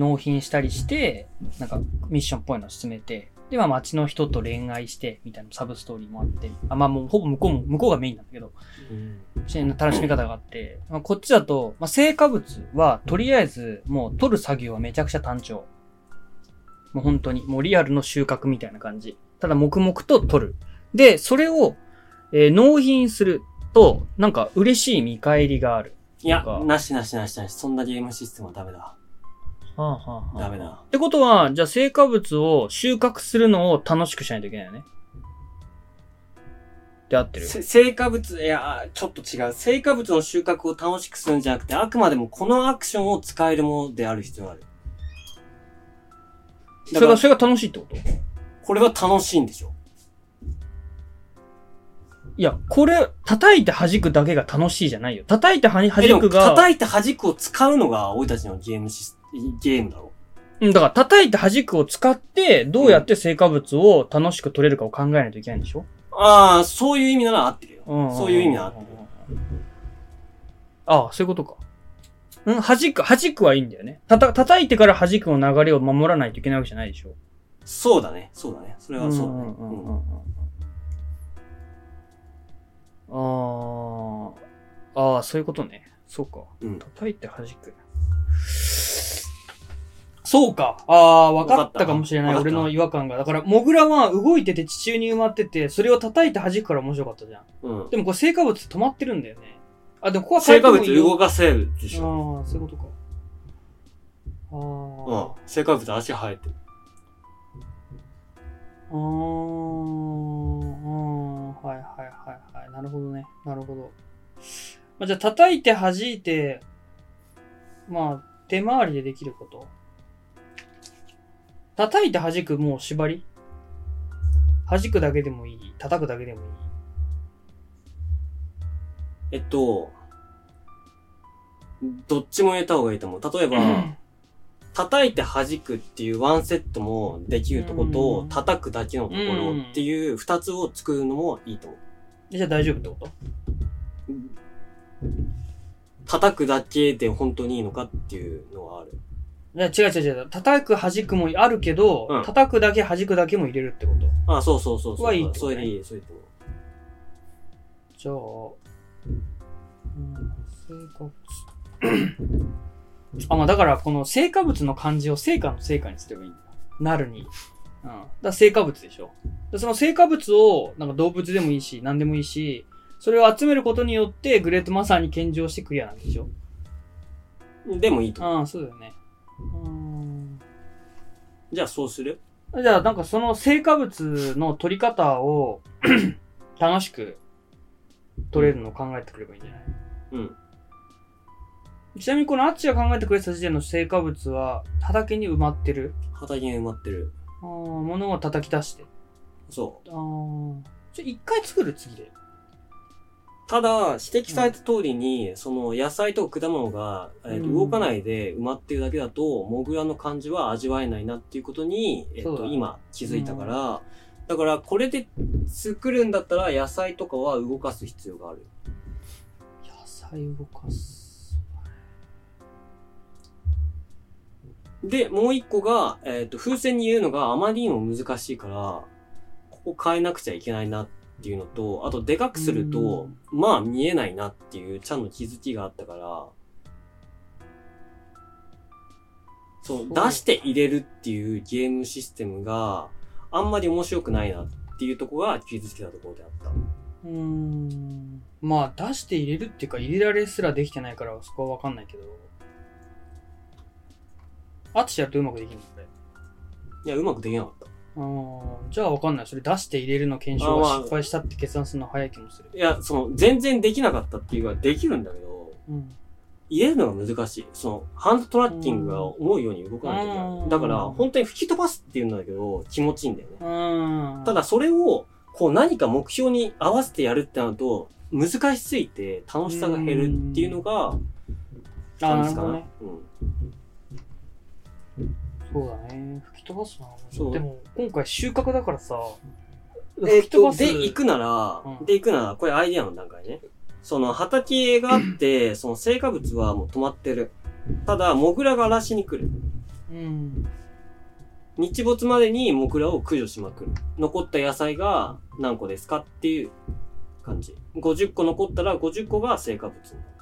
B: 納品したりして、なんかミッションっぽいのを進めて、で、まあ街の人と恋愛して、みたいなサブストーリーもあって、あ、まあもうほぼ向こうも、向こうがメインなんだけど、
A: うん。
B: 楽しみ方があって、まあ、こっちだと、まあ、成果物は、とりあえず、もう取る作業はめちゃくちゃ単調。もう本当に、もうリアルの収穫みたいな感じ。ただ黙々と取る。で、それを、えー納品すると、なんか嬉しい見返りがある。
A: いや
B: な
A: しなしなしなし。そんなゲームシステムはダメだ。
B: はあは
A: ダメだ。
B: ってことは、じゃあ成果物を収穫するのを楽しくしないといけないよね。って合ってる？
A: せ成果物、いや、ちょっと違う。成果物の収穫を楽しくするんじゃなくて、あくまでもこのアクションを使えるものである必要がある。
B: それが、それが楽しいってこと？
A: これは楽しいんでしょ。
B: いや、これ、叩いて弾くだけが楽しいじゃないよ。叩いては弾くが、
A: 叩いて弾くを使うのが、俺たちのゲームシス、ゲームだろ。
B: うん、だから叩いて弾くを使って、どうやって成果物を楽しく取れるかを考えないといけないんでしょ
A: ああ、そういう意味なら合ってるよ。
B: うん
A: そういう意味なら合ってる。
B: ああ、そういうことか。うん、弾く、弾くはいいんだよね。たた、叩いてから弾くの流れを守らないといけないわけじゃないでしょ。
A: そうだね。そうだね。それはそうだね。
B: うんうんうん
A: うん
B: ああ、ああ、そういうことね。そうか。
A: うん。
B: 叩いて弾く。そうか。ああ、分かったかもしれない。俺の違和感が。だから、モグラは動いてて地中に埋まってて、それを叩いて弾くから面白かったじゃん。
A: うん。
B: でもこれ成果物止まってるんだよね。あ、でもここは
A: 成果物動かせるでしょ。
B: ああ、そういうことか。あ
A: うん
B: あ。。
A: 成果物足生えてる。
B: あーうん、はいはいはいはい。なるほどね。なるほど。まあ、じゃあ、叩いて弾いて、まあ、手回りでできること。叩いて弾くもう縛り弾くだけでもいい。叩くだけでもいい。
A: えっと、どっちも入れた方がいいと思う。例えば、叩いて弾くっていうワンセットもできるとこと、
B: うん
A: 叩くだけのところっていう二つを作るのもいいと思う。
B: じゃあ大丈夫ってこと？
A: 叩くだけで本当にいいのかっていうのはある。
B: いや違う違う違う。叩く弾くもあるけど、
A: うん
B: 叩くだけ弾くだけも入れるってこと。
A: あ、そうそうそうそう。
B: はいいってことね
A: それでいい、それでいい。
B: じゃあ、うん、成果物。あ、まあだから、この成果物の漢字を成果の成果にすればいいんだよ。なるに。うん。だから成果物でしょ。でその成果物を、なんか動物でもいいし、何でもいいし、それを集めることによって、グレートマザーに献上してクリアなんでしょ。
A: でもいいと思う。
B: ああ、そうだよね。うん。
A: じゃあそうする？
B: じゃあ、なんかその成果物の取り方を 楽しく取れるのを考えてくればいいんじゃない？
A: うん。
B: ちなみにこのアッチが考えてくれた時点の成果物は畑に埋まってる？
A: 畑に埋まってる。
B: あー物を叩き出して。
A: そう。
B: あーじゃあ一回作る？次で。
A: ただ、指摘された通りに、その野菜と果物が、えーと
B: うん。
A: 動かないで埋まってるだけだと、モグラの感じは味わえないなっていうことに、えっと、今気づいたから、だからこれで作るんだったら野菜とかは動かす必要がある。
B: 野菜動かす。
A: で、もう一個が、えっ、と、風船に入れるのがあまりにも難しいから、ここ変えなくちゃいけないなっていうのと、あとでかくすると、まあ見えないなっていうちゃんの気づきがあったから、そう、出して入れるっていうゲームシステムがあんまり面白くないなっていうところが気づきたところであった。
B: うーん。まあ出して入れるっていうか入れられすらできてないからそこはわかんないけど。アッチやるとうまくできるのこれ。
A: いや、うまくできなかった。
B: じゃあわかんない。それ出して入れるの検証
A: あまあ
B: が失敗したって決断するの早い気もする。
A: いや、その、全然できなかったっていうか、できるんだけど、
B: うん。
A: 入れるのが難しい。その、ハンドトラッキングが思うように動かないといけな
B: うん
A: い。だから、本当に吹き飛ばすっていうんだけど、気持ちいいんだよね。
B: うん。
A: ただ、それを、こう何か目標に合わせてやるってなると、難しすぎて楽しさが減るっていうのが、感じかな。うん。
B: そうだね。吹き飛ばすな。
A: そう
B: でも、今回収穫だからさ。
A: で、行くなら、
B: うん
A: で、行くなら、これアイディアの段階ね。その畑があって、その成果物はもう止まってる。ただ、モグラが荒らしに来る。
B: うん。
A: 日没までにモグラを駆除しまくる。残った野菜が何個ですかっていう感じ。50個残ったら50個が成果物になる。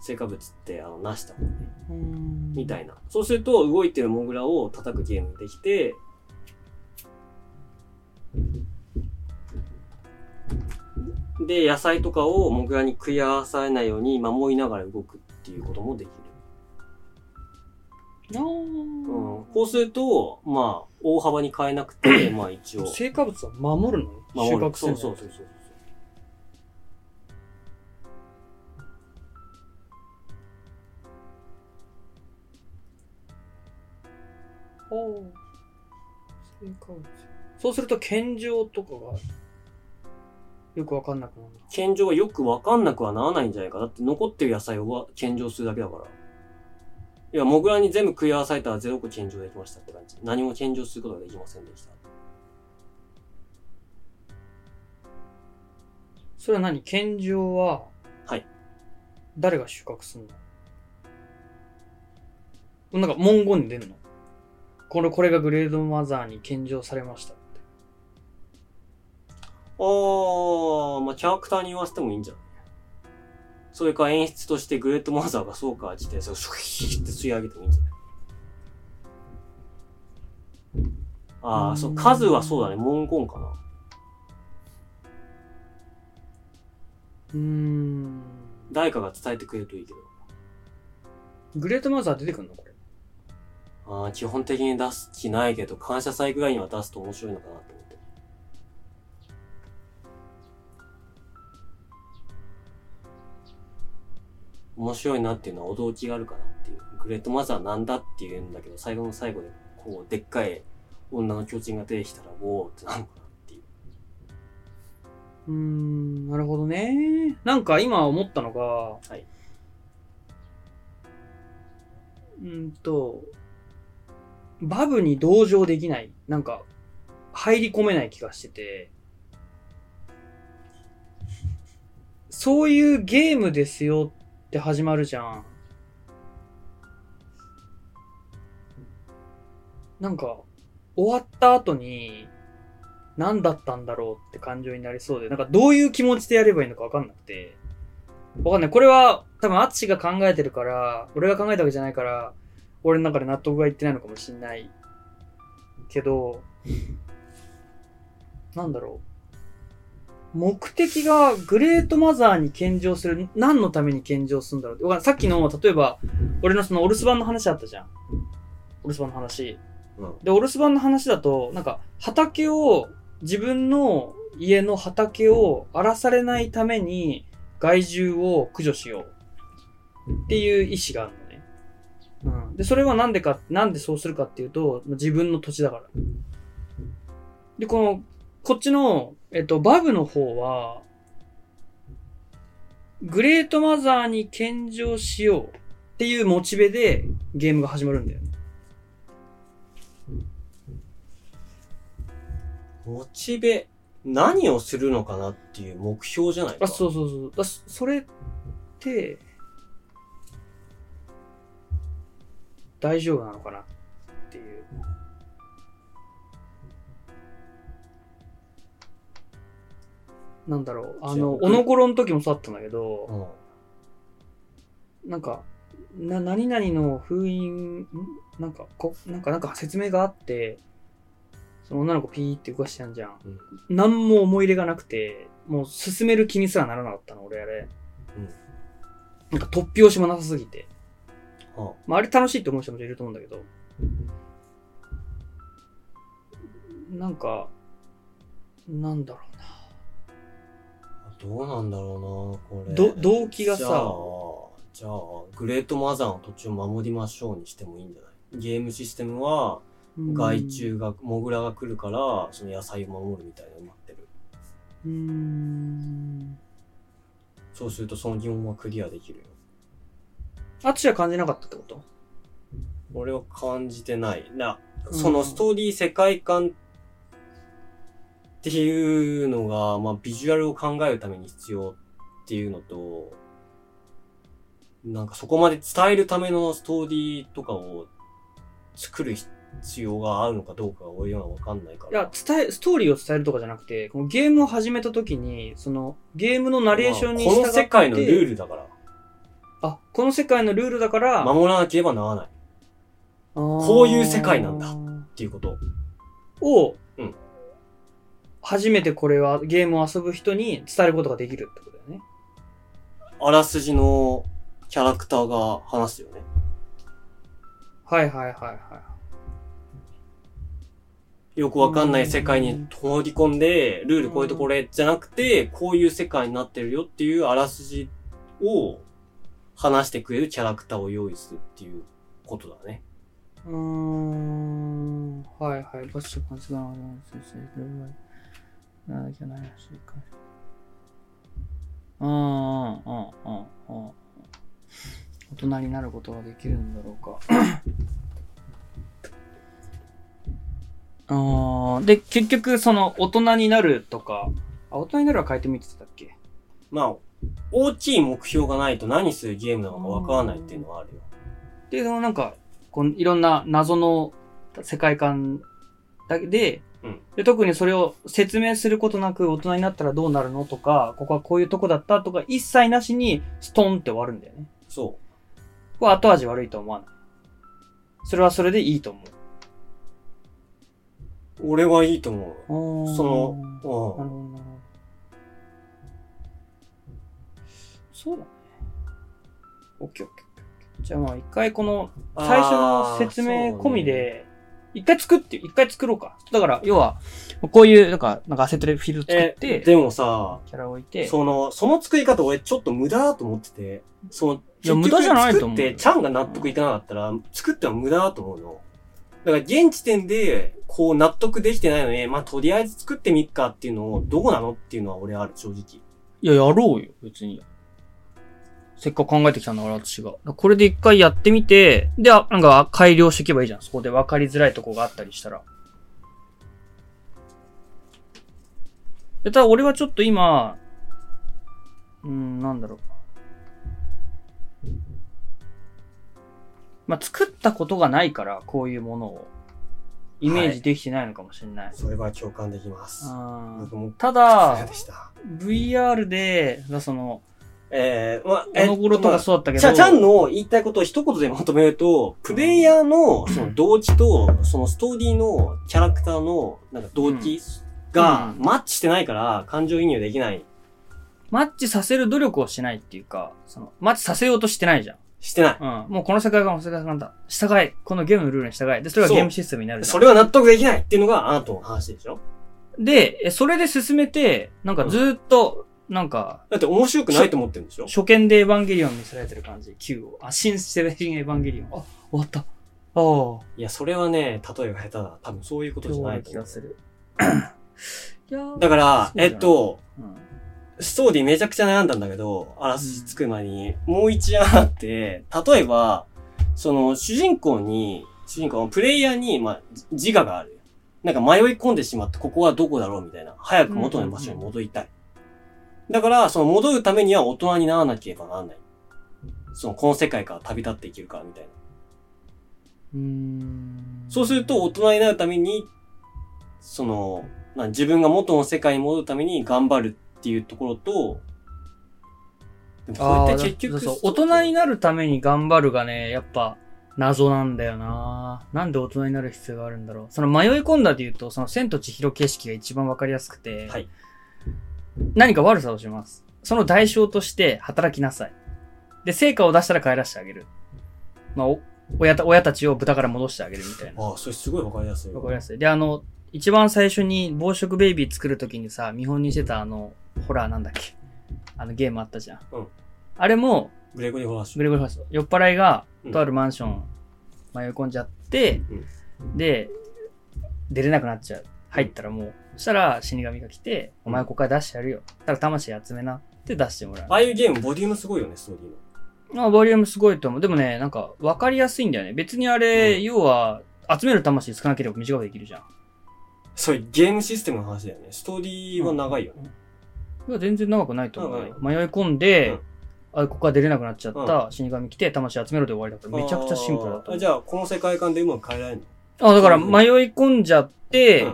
A: 成果物って、あの、なしたもんね。
B: うん。
A: みたいな。そうすると、動いてるモグラを叩くゲームできて、で、野菜とかをモグラに食い合わされないように守りながら動くっていうこともできる。うん。こうすると、まあ、大幅に変えなくて、まあ一応、
B: 成果物は守るの？収穫するの？
A: そうそうそうそう。
B: お。そうすると、健常とかが、よくわかんなくなるな。
A: 献上はよくわかんなくはならないんじゃないか。だって残ってる野菜を献上するだけだから。いや、モグラに全部食い合わされたら0個献上できましたって感じ。何も献上することができませんでした。
B: それは何？健常は、
A: はい。
B: 誰が収穫すんの？なんか文言に出んの？これ、これがグレードマザーに献上されましたって。
A: あー、まあ、キャラクターに言わせてもいいんじゃないそれか演出としてグレートマザーがそうか自転車をシュイーって吸い上げてもいいんじゃない？ああ、そう、数はそうだね、文言かな。
B: うーん。
A: 誰かが伝えてくれるといいけど。
B: グレートマザー出てくんのこれ？
A: ああ、基本的に出す気ないけど、感謝祭ぐらいには出すと面白いのかなと思って。面白いなっていうのは驚きがあるかなっていう。グレートマザーなんだっていうんだけど、最後の最後で、こう、でっかい女の巨人が出てきたら、おーってなるのかなっていう。
B: うーん、なるほどね。なんか今思ったのが、
A: はい。
B: うーんと、バブに同情できない。なんか、入り込めない気がしてて、そういうゲームですよって始まるじゃん。なんか、終わった後に、何だったんだろうって感情になりそうで、なんかどういう気持ちでやればいいのかわかんなくて。わかんない。これは多分アツシが考えてるから、俺が考えたわけじゃないから、俺の中で納得がいってないのかもしんない。けど、なんだろう。目的がグレートマザーに献上する、何のために献上するんだろう。さっきの、例えば、俺のそのお留守番の話あったじゃん。お留守番の話。
A: うん。
B: で、お留守番の話だと、なんか、畑を、自分の家の畑を荒らされないために、害獣を駆除しよう。っていう意思がある。うん。で、それはなんでか、なんでそうするかっていうと、自分の土地だから。で、この、こっちの、えっと、バブの方は、グレートマザーに献上しようっていうモチベでゲームが始まるんだよね。
A: モチベ、何をするのかなっていう目標じゃないか。
B: あ、そうそうそう。だそそれって、大丈夫なのかなっていう。なんだろう。あの、おのころの時もそうだったんだけど、
A: うん。
B: なんか、な、何々の封印、んなんか、こ、なんか、なんか説明があって、その女の子ピーって動かしてやんじゃん。
A: うん。
B: 何も思い入れがなくて、もう進める気にすらならなかったの、俺あれ。
A: うん
B: なんか突拍子もなさすぎて。
A: は
B: まあ、あれ楽しいって思う人もいると思うんだけど。なんか、なんだろ
A: あどうなんだろうな、これ。
B: うな。ど、動機がさ、、
A: じゃあ、グレートマザーの土地を守りましょうにしてもいいんじゃない？ゲームシステムは、
B: うん
A: 害虫が、モグラが来るから、その野菜を守るみたいになってる。
B: うーん。
A: そうするとその疑問はクリアできるよ。
B: あっちは感じなかったってこと？
A: 俺は感じてない。な、
B: うん
A: そのストーリー世界観っていうのが、まあビジュアルを考えるために必要っていうのと、なんかそこまで伝えるためのストーリーとかを作る必要があるのかどうかが俺にはわかんないから。
B: いや、伝え、ストーリーを伝えるとかじゃなくて、このゲームを始めた時に、その、ゲームのナレーションに
A: まあこの世界のルー
B: ル。
A: ルだから、
B: あ、この世界のルールだから、
A: 守らなければならないっ
B: こ
A: こういう世界なんだていうこと。
B: を、
A: うん
B: 初めてこれはゲームを遊ぶ人に伝えることができるってことだよね。
A: あらすじのキャラクターが話すよね。
B: はいはいはいはい。
A: よくわかんない世界に放り込んで、ルールこういうところじゃなくて、こういう世界になってるよっていうあらすじを話してくれるキャラクターを用意するっていうことだね。
B: うーん。はいはい。バッシュパンツが、なんだっけな、しか。うんうんうんうんうん。大人になることができるんだろうか。あで、結局、その、大人になるとか、あ、大人になるは変えてみてたっけ
A: まあ、大きい目標がないと何するゲームなのかわからないっていうのはあるよ。
B: で、そのなんか、こういろんな謎の世界観だけで、
A: うん
B: で、特にそれを説明することなく大人になったらどうなるのとか、ここはこういうとこだったとか、一切なしにストンって終わるんだよね。
A: そ
B: これ後味悪いと思わない。それはそれでいいと思
A: う。俺はいいと思
B: う。
A: う。その、
B: なる
A: うん。
B: そうだね。
A: オッケーオッケ
B: じゃあまあ一回この、
A: ー。
B: 最初の説明込みで、一回作って、一回作ろうか。だから、要は、こういう、なんか、なんかアセットでフィールド作って、
A: でもさ、
B: キャラ置いて、
A: その、その作り方俺ちょっと無駄だと思ってて、その、
B: いや無駄じゃないと思う
A: 作って、ちゃんが納得いかなかったら、作っては無駄だと思うの。だから現時点で、こう納得できてないのに、まあとりあえず作ってみっかっていうのを、どうなのっていうのは俺ある、正直。
B: いや、やろうよ、別に。せっかく考えてきたんだから、私が。これで一回やってみて、で、あなんか改良していけばいいじゃん。そこで分かりづらいとこがあったりしたら。で、ただ俺はちょっと今、うーん、なんだろう。まあ、作ったことがないから、こういうものを。イメージできてないのかもしれない。
A: それは共感できます。
B: た
A: 嫌
B: だ。VR で、その、
A: えー、まあ、
B: この頃とかそうだったけど、
A: ちゃ、ちゃんの言いたいことを一言でまとめると、プレイヤーのその動機と、そのストーリーのキャラクターのなんか動機が
B: うん
A: マッチしてないから感情移入できない。
B: マッチさせる努力をしないっていうか、その、マッチさせようとしてないじゃん。
A: してない。
B: うん。もうこの世界観の世界観だ。従い。このゲームのルールに従い。で、それがゲームシステムになるじゃん。
A: それは納得できないっていうのがあなたの話でしょ
B: で、えそれで進めて、なんかずーっと、なんか、
A: だって面白くないと思ってるんでしょ？
B: 初見でエヴァンゲリオン見せられてる感じ。9を。あ、新セブンエヴァンゲリオン。あ、終わった。ああ。
A: いや、それはね、例えが下手だ。多分そういうことじゃないと思う。
B: 気がする。
A: だから、えっと、
B: うん
A: ストーリーめちゃくちゃ悩んだんだけど、あらすじ作る前に、もう一案あって、例えば、その、主人公に、主人公のプレイヤーに、まあ、自我がある。なんか迷い込んでしまって、ここはどこだろうみたいな。早く元の場所に戻りたい。だから、その戻るためには大人にならなければならない。その、この世界から旅立っていけるから、みたいな。
B: うーん。
A: そうすると、大人になるために、その、な自分が元の世界に戻るために頑張るっていうところと、こ
B: ああ、
A: れって結局、
B: そうそう大人になるために頑張るがね、やっぱ、謎なんだよななんで大人になる必要があるんだろう。その迷い込んだで言うと、その千と千尋景色が一番わかりやすくて、
A: はい
B: 何か悪さをします。その代償として働きなさい。で、成果を出したら帰らせてあげる。まあ、お親た親たちを豚から戻してあげるみたいな。
A: ああ、それすごいわかりやすい。
B: わかりやすい。で、あの、一番最初に暴食ベイビー作るときにさ、見本にしてたあの、ホラーなんだっけ？あのゲームあったじゃん。
A: うん
B: あれも、
A: グレゴリーホラーショー。
B: グレゴリーファースト。酔っ払いが
A: うん、
B: とあるマンション迷い込んじゃって、で、出れなくなっちゃう。入ったらもう、そしたら死神が来て、お前ここから出してやるよ。ただ魂集めなって出してもらう
A: あ。あいうゲーム、ボリュームすごいよね、ストーリーの。
B: あ、ボリュームすごいと思う。でもね、なんか、わかりやすいんだよね。別にあれ、
A: うん
B: 要は、集める魂少なければ短くできるじゃん。
A: それゲームシステムの話だよね。ストーリーは長いよね。
B: いや、全然長くないと思う迷い込んで、
A: うん
B: あ、ここから出れなくなっちゃった、死神来て、魂集めろで終わりだから、めちゃくちゃシンプルだと思う。
A: あーじゃあ、この世界観でうまく変えられる
B: あ、だから、
A: うん
B: 迷い込んじゃって、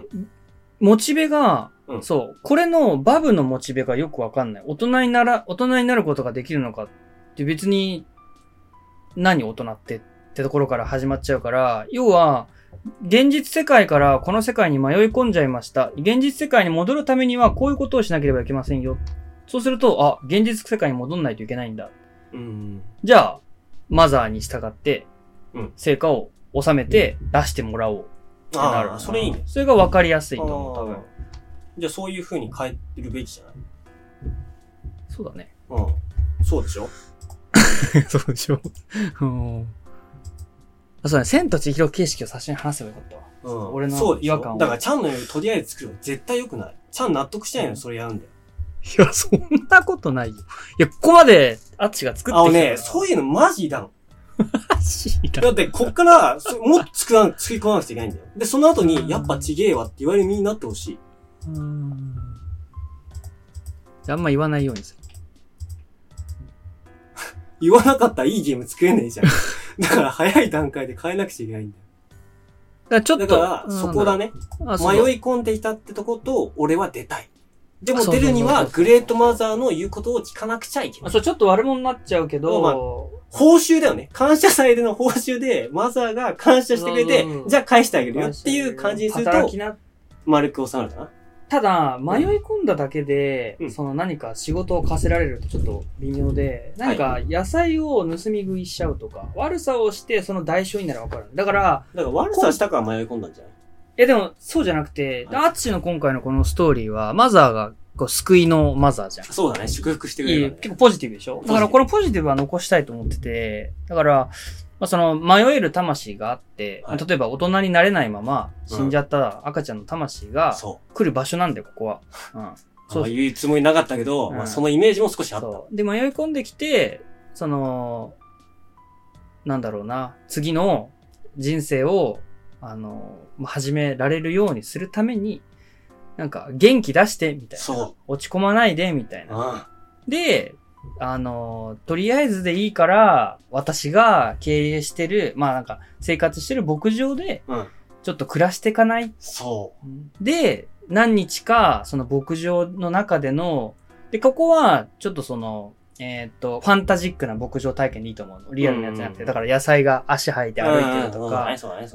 B: モチベが、
A: うん
B: そう、これのバブのモチベがよくわかんない。大人になら、大人になることができるのかって別に、何大人ってってところから始まっちゃうから、要は、現実世界からこの世界に迷い込んじゃいました。現実世界に戻るためにはこういうことをしなければいけませんよ。そうすると、あ、現実世界に戻んないといけないんだ。
A: のうん。
B: じゃあ、マザーに従って
A: うん、
B: 成果を収めて出してもらおう。ってなる
A: それいいね。
B: それが分かりやすいと思う、多分
A: じゃあ、そういう風に変えるべきじゃない？
B: そうだね。
A: うん。そうでしょ？
B: そうでしょ。うん。あ、そうだね。千と千尋形式を最初に話せばよかったわ。
A: うん。
B: 俺の違和感を
A: だから、ちゃんのとりあえず作るの絶対良くない。ちゃん納得してないのにそれやるんだよ。
B: いや、そんなことないよ。いや、ここまで、あっちが作ってきた
A: あのね、そういうのマジいらん。
B: う
A: だって、こっから、そもっと作らん、作り込まなくちゃいけないんだよ。で、その後
B: うん
A: に、やっぱちげえわって言われる身になってほしい。
B: ん。あんま言わないようにする。
A: 言わなかったらいいゲーム作れねえじゃん。だから、早い段階で変えなくちゃいけないんだよ。
B: らちょっと。
A: だから、
B: うん
A: そこだ。ね。迷い込んでいたってとこと、俺は出たい。でも出るには、グレートマザーの言うことを聞かなくちゃいけない。
B: あそう、ちょっと悪者になっちゃうけど、
A: まあ報酬だよね。感謝祭での報酬で、マザーが感謝してくれて
B: うんうんう、ん。
A: じゃあ返してあげるよっていう感じにすると丸く収まるかな。
B: ただ、迷い込んだだけで、
A: うん。
B: その何か仕事を課せられるとちょっと微妙で、何か野菜を盗み食いしちゃうとか、悪さをしてその代償にならわかる。だから、
A: だから悪さしたから迷い込んだんじゃない？
B: いやでもそうじゃなくて、
A: はい。
B: アツシの今回のこのストーリーは、マザーがこう救いのマザーじゃん。
A: そうだね。祝福してくれるね。
B: 結構ポジティブでしょ？だからこのポジティブは残したいと思ってて、だから、まあ、その迷える魂があって、
A: はい
B: 例えば大人になれないまま死んじゃった赤ちゃんの魂が。来る場所なんだよ、ここは。うん。
A: そう言うつもりなかったけど、
B: うん
A: まあそのイメージも少しあった。
B: で、迷い込んできて、その、なんだろうな、次の人生を、あの、まあ始められるようにするために、なんか、元気出して、みたいな。
A: そう。
B: 落ち込まないで、みたいな。
A: う
B: で、あの、とりあえずでいいから、私が経営してる、まあなんか、生活してる牧場で、
A: ん。うん。
B: ちょっと暮らしていかない？
A: そ
B: で、何日か、その牧場の中での、で、ここは、ちょっとその、えーっと、ファンタジックな牧場体験でいいと思うの。リアルなやつじゃなくて。
A: うん
B: だから野菜が足生えて
A: う。
B: 歩いてると
A: うん
B: か、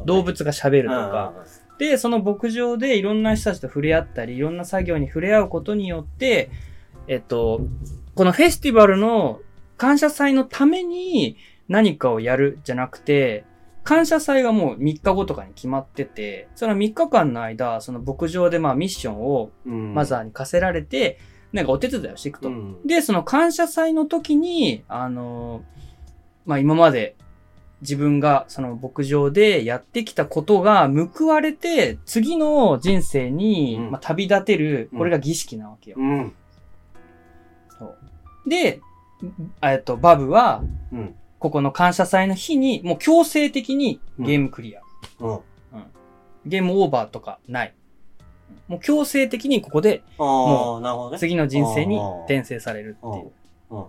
B: 動物が喋るとか、
A: うん
B: で、その牧場でいろんな人たちと触れ合ったり、いろんな作業に触れ合うことによって、えっと、このフェスティバルの感謝祭のために何かをやるじゃなくて、感謝祭がもう3日後とかに決まってて、その3日間の間、その牧場でまあミッションを
A: うん。
B: マザーに課せられて、なんかお手伝いをしていくと。
A: うん。
B: で、その感謝祭の時に、あの、まあ今まで自分がその牧場でやってきたことが報われて、次の人生に、
A: うん
B: まあ、旅立てる、
A: うん
B: これが儀式なわけよ。
A: うん。
B: そうで、えっと、バブは、
A: うん。
B: ここの感謝祭の日に、もう強制的にゲームクリア。
A: うん。
B: ゲームオーバーとかない。もう強制的にここで
A: ああ、なるほどね。
B: 次の人生に転生されるっていう。
A: うん。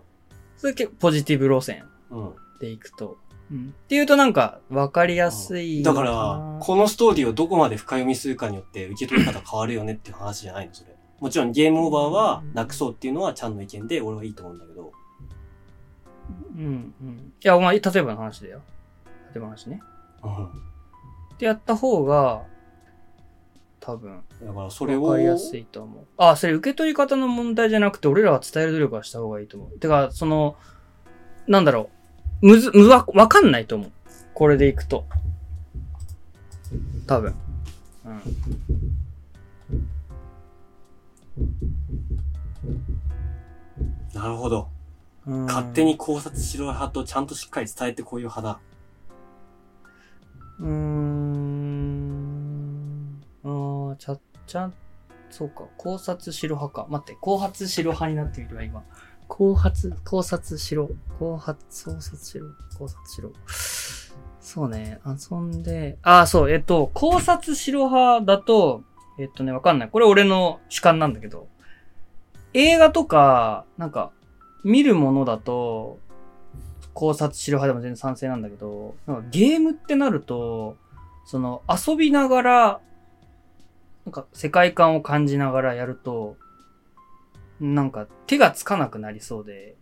B: それ結構ポジティブ路線
A: うん。
B: でいくと。うん。っていうとなんか、わかりやすい
A: だから、このストーリーをどこまで深読みするかによって受け取り方変わるよねっていう話じゃないの、それ。もちろんゲームオーバーはなくそうっていうのはちゃんの意見で俺はいいと思うんだけど。
B: うん、うん。いや、お前、例えばの話だよ。例えばの話ね。
A: うん。
B: ってやった方が、多分、
A: だからそれを。
B: わかりやすいと思う。あ、それ受け取り方の問題じゃなくて、俺らは伝える努力はした方がいいと思う。てか、その、なんだろう。むず、むわ、わかんないと思う。これでいくと。多分。うん。
A: なるほど。
B: うん
A: 勝手に考察しろ派とちゃんとしっかり伝えてこういう派だ。
B: うーん。あーちゃ、ちゃん、そうか。考察しろ派か。待って、考察しろ派になってみるわ、今。考察、考察しろ。考察、考察しろ。考察しろ。そうね。遊んで、あー、そう、えっと、考察しろ派だと、えっとね、わかんない。これ俺の主観なんだけど、映画とか、なんか、見るものだと、考察しろ派でも全然賛成なんだけど、なんかゲームってなると、その遊びながら、なんか世界観を感じながらやると、なんか手がつかなくなりそうで、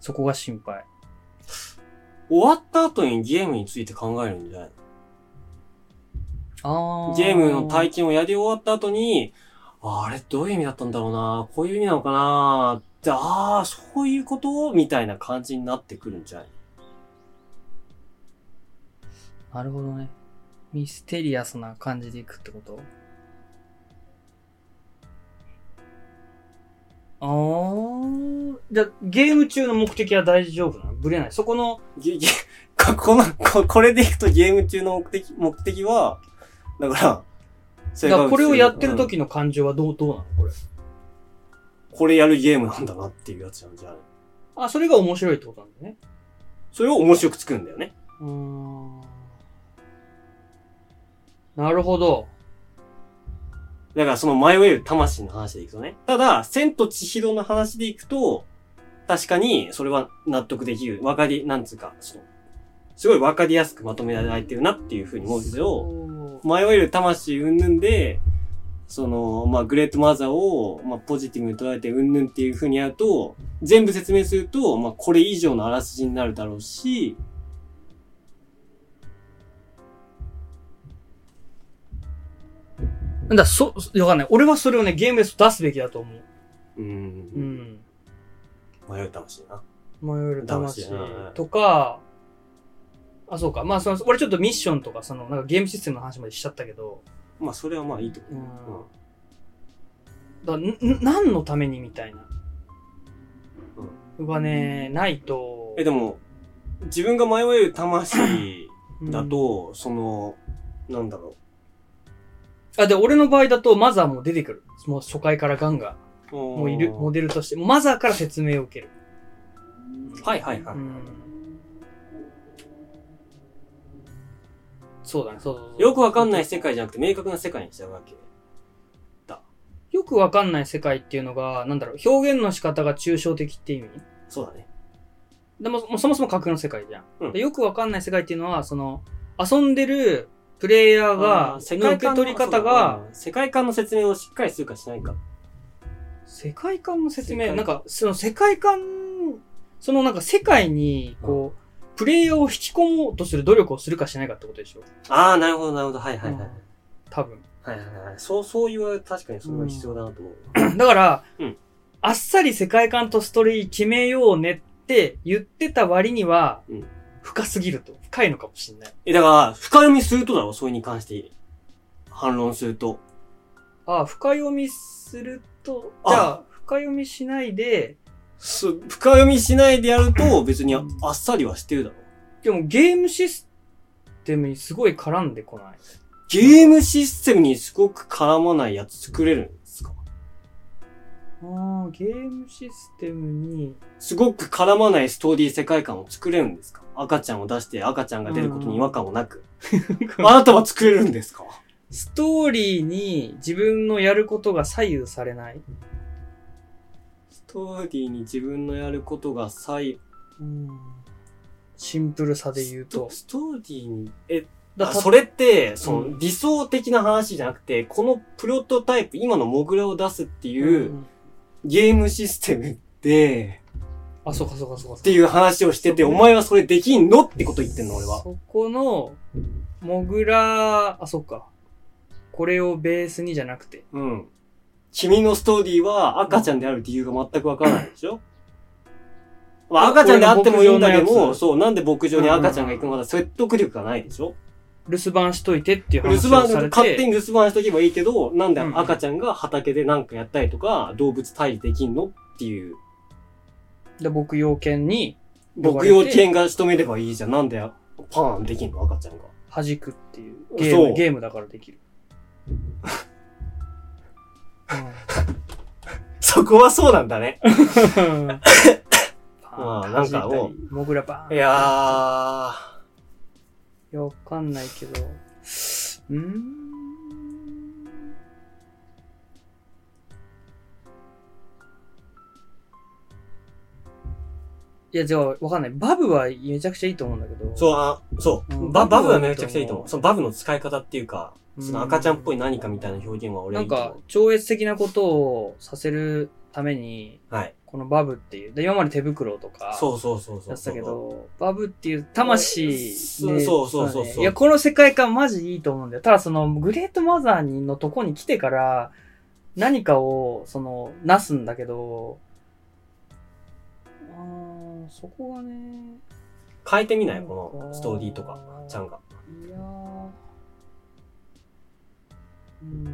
B: そこが心配。
A: 終わった後にゲームについて考えるんじゃない
B: あ
A: のゲームの体験をやり終わった後に、ああれどういう意味だったんだろうな？こういう意味なのかな？って、ああ、そういうこと？みたいな感じになってくるんじゃない？
B: なるほどね。ミステリアスな感じでいくってこと？あー。じゃあ、ゲーム中の目的は大丈夫なの？ブレない？そこの、
A: ゲ、ゲ、ここの、ここれでいくとゲーム中の目的、目的は、だから、そ
B: だからこれをやってる
A: うん
B: 時の感情はどう、どうなの？これ。
A: これやるゲームなんだなっていうやつなんじゃない？
B: あ、それが面白いってことなんだよね。
A: それを面白く作るんだよね。
B: うーん。なるほど。
A: だからその迷える魂の話でいくとね。ただ、千と千尋の話でいくと、確かにそれは納得できる。わかり、なんつうか、その、すごいわかりやすくまとめられてるなっていうふうに思うけど、迷える魂云々で、その、まあ、グレートマザーを、まあ、ポジティブに捉えて云々っていう風にやると、全部説明すると、まあ、これ以上のあらすじになるだろうし、
B: だからそ、わかんない。俺はそれをね、ゲームで出すべきだと思う。
A: う。
B: うんん。
A: 迷う魂な。
B: 迷える魂とか、あ、そうか。まあ、その、俺ちょっとミッションとか、その、なんかゲームシステムの話までしちゃったけど、
A: まあ、それはまあいいと
B: う
A: 思
B: ん。だからんん何のためにみたいな。がね、ないと
A: う。ん。え、でも、自分が迷える魂
B: うん
A: だと、その、なんだろ
B: あ、で、俺の場合だと、マザーも出てくる。もう初回からガンガン。
A: う。
B: もういる、モデルとして。マザーから説明を受ける。
A: はいはいはい。
B: うん。そうだね、そうそう。
A: よくわかんない世界じゃなくて明確な世界にしちゃうわけ。
B: よくわかんない世界っていうのが、なんだろう、表現の仕方が抽象的っていう意味？
A: そうだね。
B: でも、もうそもそも架空の世界じゃん。
A: うん
B: でよくわかんない世界っていうのは、その、遊んでるプレイヤーが、
A: 世
B: の受け取り方が、、
A: 世界観の説明をしっかりするかしないか。
B: 世界観の説明、なんか、その世界観、そのなんか世界に、こう、プレイヤーを引き込もうとする努力をするかしないかってことでしょ？
A: ああ、なるほど、なるほど。はいはいはい。
B: うん多分。
A: はいはいはい。そう、そう言われる確かにそれは必要だなと思う。
B: だから、
A: うん
B: あっさり世界観とストーリー決めようねって言ってた割には、
A: うん
B: 深すぎると。深いのかもしれない。
A: え、だから、深読みするとだろ、それに関して。反論すると。
B: ああ、深読みすると、
A: あ
B: じゃあ、深読みしないで、
A: す深読みしないでやると、別にああっさりはしてるだろ。
B: でもゲームシステムにすごい絡んでこない？
A: ゲームシステムにすごく絡まないやつ作れるんですか？
B: ああ、ゲームシステムに、
A: すごく絡まないストーリー世界観を作れるんですか？赤ちゃんを出して赤ちゃんが出ることに違和感もなく。あなたは作れるんですか？
B: ストーリーに自分のやることが左右されない。
A: ストーリーに自分のやることが最、
B: シンプルさで言うと。
A: ストーリーに、え、
B: だ
A: あそれって、その、
B: うん
A: 理想的な話じゃなくて、このプロトタイプ、今のモグラを出すっていう、
B: ん
A: ゲームシステムで、
B: あ、そうかそうかそうか。
A: っていう話をしてて、お前はそれできんの？ってこと言ってんの、俺は。
B: そこの、モグラ、あ、そっか。これをベースにじゃなくて。
A: うん。君のストーリーは赤ちゃんである理由が全くわからないでしょ？まあ赤ちゃんであってもいいんだけど、
B: 俺の牧場のやつ
A: そう、なんで牧場に赤ちゃんが行くのか説得力がないでしょ？
B: 留守番しといてっていう
A: 留守番、
B: 話をされて。
A: 勝手に留守番しとけばいいけど、なんで
B: うん
A: 赤ちゃんが畑でなんかやったりとか、動物退治できんの？っていう。
B: で、牧羊犬に
A: 牧羊犬が仕留めればいいじゃん。なんでパーンできんの？赤ちゃんが。
B: 弾くっていう。ゲーム、ゲームだからできる。
A: そこはそうなんだね。
B: うん。
A: まあなんかもう
B: モグラバーン。
A: いやー。
B: いや、わかんないけど。うーん？いや、じゃあ、わかんない。バブはめちゃくちゃいいと思うんだけど。
A: そう、あ、そう。
B: うん
A: ババブ
B: は
A: はめちゃくちゃいいと思う。そのバブの使い方っていうか、その赤ちゃんっぽい何かみたいな表現は俺
B: なん
A: はいいと思
B: か、超越的なことをさせるために、
A: う。はい。
B: このバブっていう、で、今まで手袋とか、
A: そうそうそうそう。
B: やってたけど、バブっていう魂で
A: そうそうそうそう
B: ねいや、この世界観マジいいと思うんだよ。ただその、グレートマザーにのとこに来てから、何かを、その、なすんだけど、あーそこがね、
A: 変えてみない？このストーリーとか、ちゃんが。
B: いやーうーん。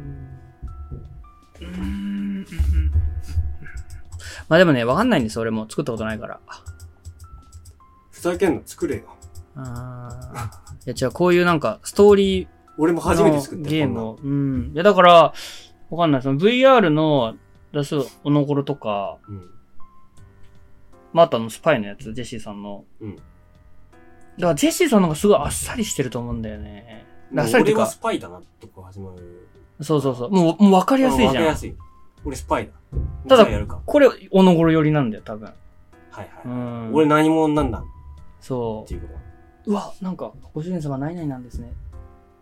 B: うーん。まあでもね、わかんないんです、俺も。作ったことないから。
A: ふざけんの作れよ。
B: あーいや、じゃあこういうなんか、ストーリー
A: 俺も初めて作ったよ
B: ゲームを。うん。いや、だから、わかんない。その VR の出すおのころとか、
A: こんなん
B: まあ、あとあのスパイのやつ、ジェシーさんの。
A: うん
B: だからジェシーさんの方がすごいあっさりしてると思うんだよね。
A: うん。
B: あっさりっていうか
A: 俺はス、パイだな、とこ始まる。
B: そうそうそう。もう、もう分かりやすいじゃん。
A: わかりやすい。俺スパイだ。
B: ただ
A: じゃあやるか。
B: これ、おのころ寄りなんだよ、多分。
A: はいはい。
B: うん。
A: 俺何者なんだっ
B: そ
A: ていうこと。
B: うわ、なんか、ご主人様何々なんですね。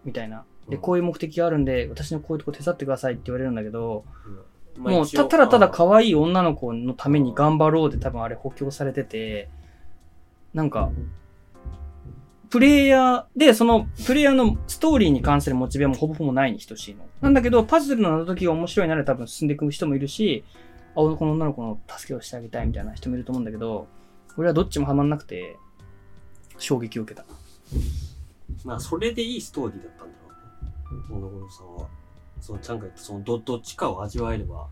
B: みたいな。で、
A: うん
B: こういう目的があるんで、私のこういうとこ手伝ってくださいって言われるんだけど、
A: まあ
B: もう、たただただ
A: あ
B: 可愛い女の子のために頑張ろうで多分あれ補強されてて、なんか、プレイヤーで、その、プレイヤーのストーリーに関するモチベもほぼほぼないに等しいの。なんだけど、パズルの謎解きが面白いなら多分進んでいく人もいるし、あ、この女の子の助けをしてあげたいみたいな人もいると思うんだけど、俺はどっちもハマんなくて、衝撃を受けた。
A: まあ、それでいいストーリーだったんだろうね。小野頃さんは。その、ちゃんが言った、その、ど、どっちかを味わえれば。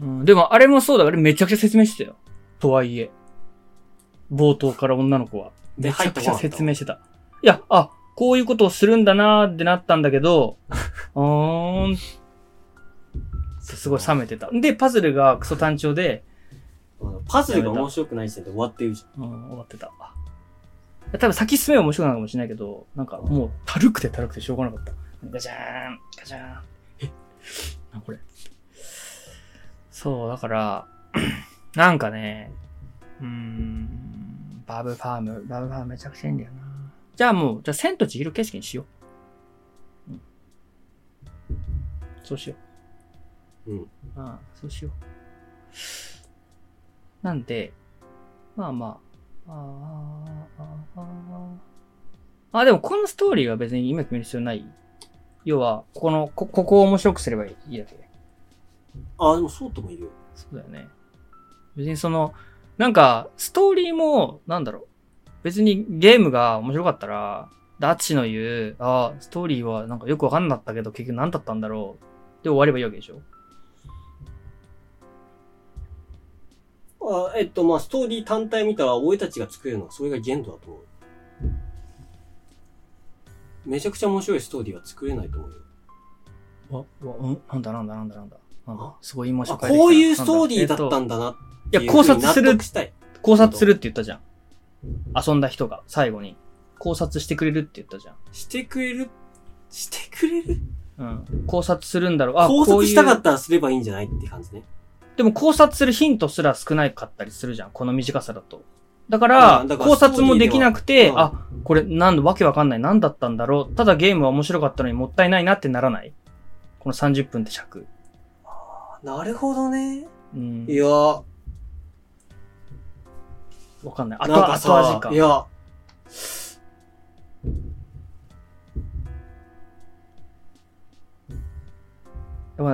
B: うん、でもあれもそうだ、あれめちゃくちゃ説明してたよ。とはいえ。冒頭から女の子は。
A: で
B: めちゃくちゃ説明してた。いや、あ、こういうことをするんだなーってなったんだけど、うーん。すごい冷めてた。で、パズルがクソ単調で、
A: うんパズルが面白くない時点で終わってるじ
B: うん、終わってた。多分先進めば面白くなるかもしれないけど、なんかもう、たるくてたるくてしょうがなかった。ガチャーン、ガチャーン。えな、これ。そう、だから、なんかね、うーん、バブファーム、バブファームめちゃくちゃいいんだよな。じゃあもう、じゃあ千と千尋景色にしよう。うん。そうしよ
A: うん。
B: う。ああ、そうしよう。なんで、まあまあ、ああ、ああ、あ、でもこのストーリーは別に今決める必要ない。要は、この、こ、ここを面白くすればいいだけ。
A: あ、でもそうともいるよ。
B: そうだよね。別にその、なんか、ストーリーも、なんだろう。別にゲームが面白かったら、ダッチの言う、ああ、ストーリーはなんかよくわかんなかったけど、結局何だったんだろう。で終わればいいわけでしょ
A: あえっと、まあ、ストーリー単体見たら、俺たちが作れるのは、それが限度だと思う。めちゃくちゃ面白いストーリーは作れないと思うよ。
B: わ、わ、うんなんだなんだなんだなんだ。なんだすごい今
A: あ、
B: 紹介
A: こういうストーリーだった
B: だ。
A: んだなって
B: えっといや、考察する。考察するって言ったじゃん。遊んだ人が、最後に。考察してくれるって言ったじゃん。
A: してくれる？してくれる？
B: うん。考察するんだろう。あ、
A: 考
B: こういう
A: 察したかったらすればいいんじゃない？って感じね。
B: でも考察するヒントすら少ないかったりするじゃん。この短さだと。だか
A: あ
B: ら、考察もできなくて、あ、これなんだ、わけわかんない。なんだったんだろう。ただゲームは面白かったのにもったいないなってならないこの30分って尺。
A: なるほどね。
B: うん
A: い。やー、
B: わかんない。
A: なん
B: 後
A: かさ、
B: 後味か。
A: いや、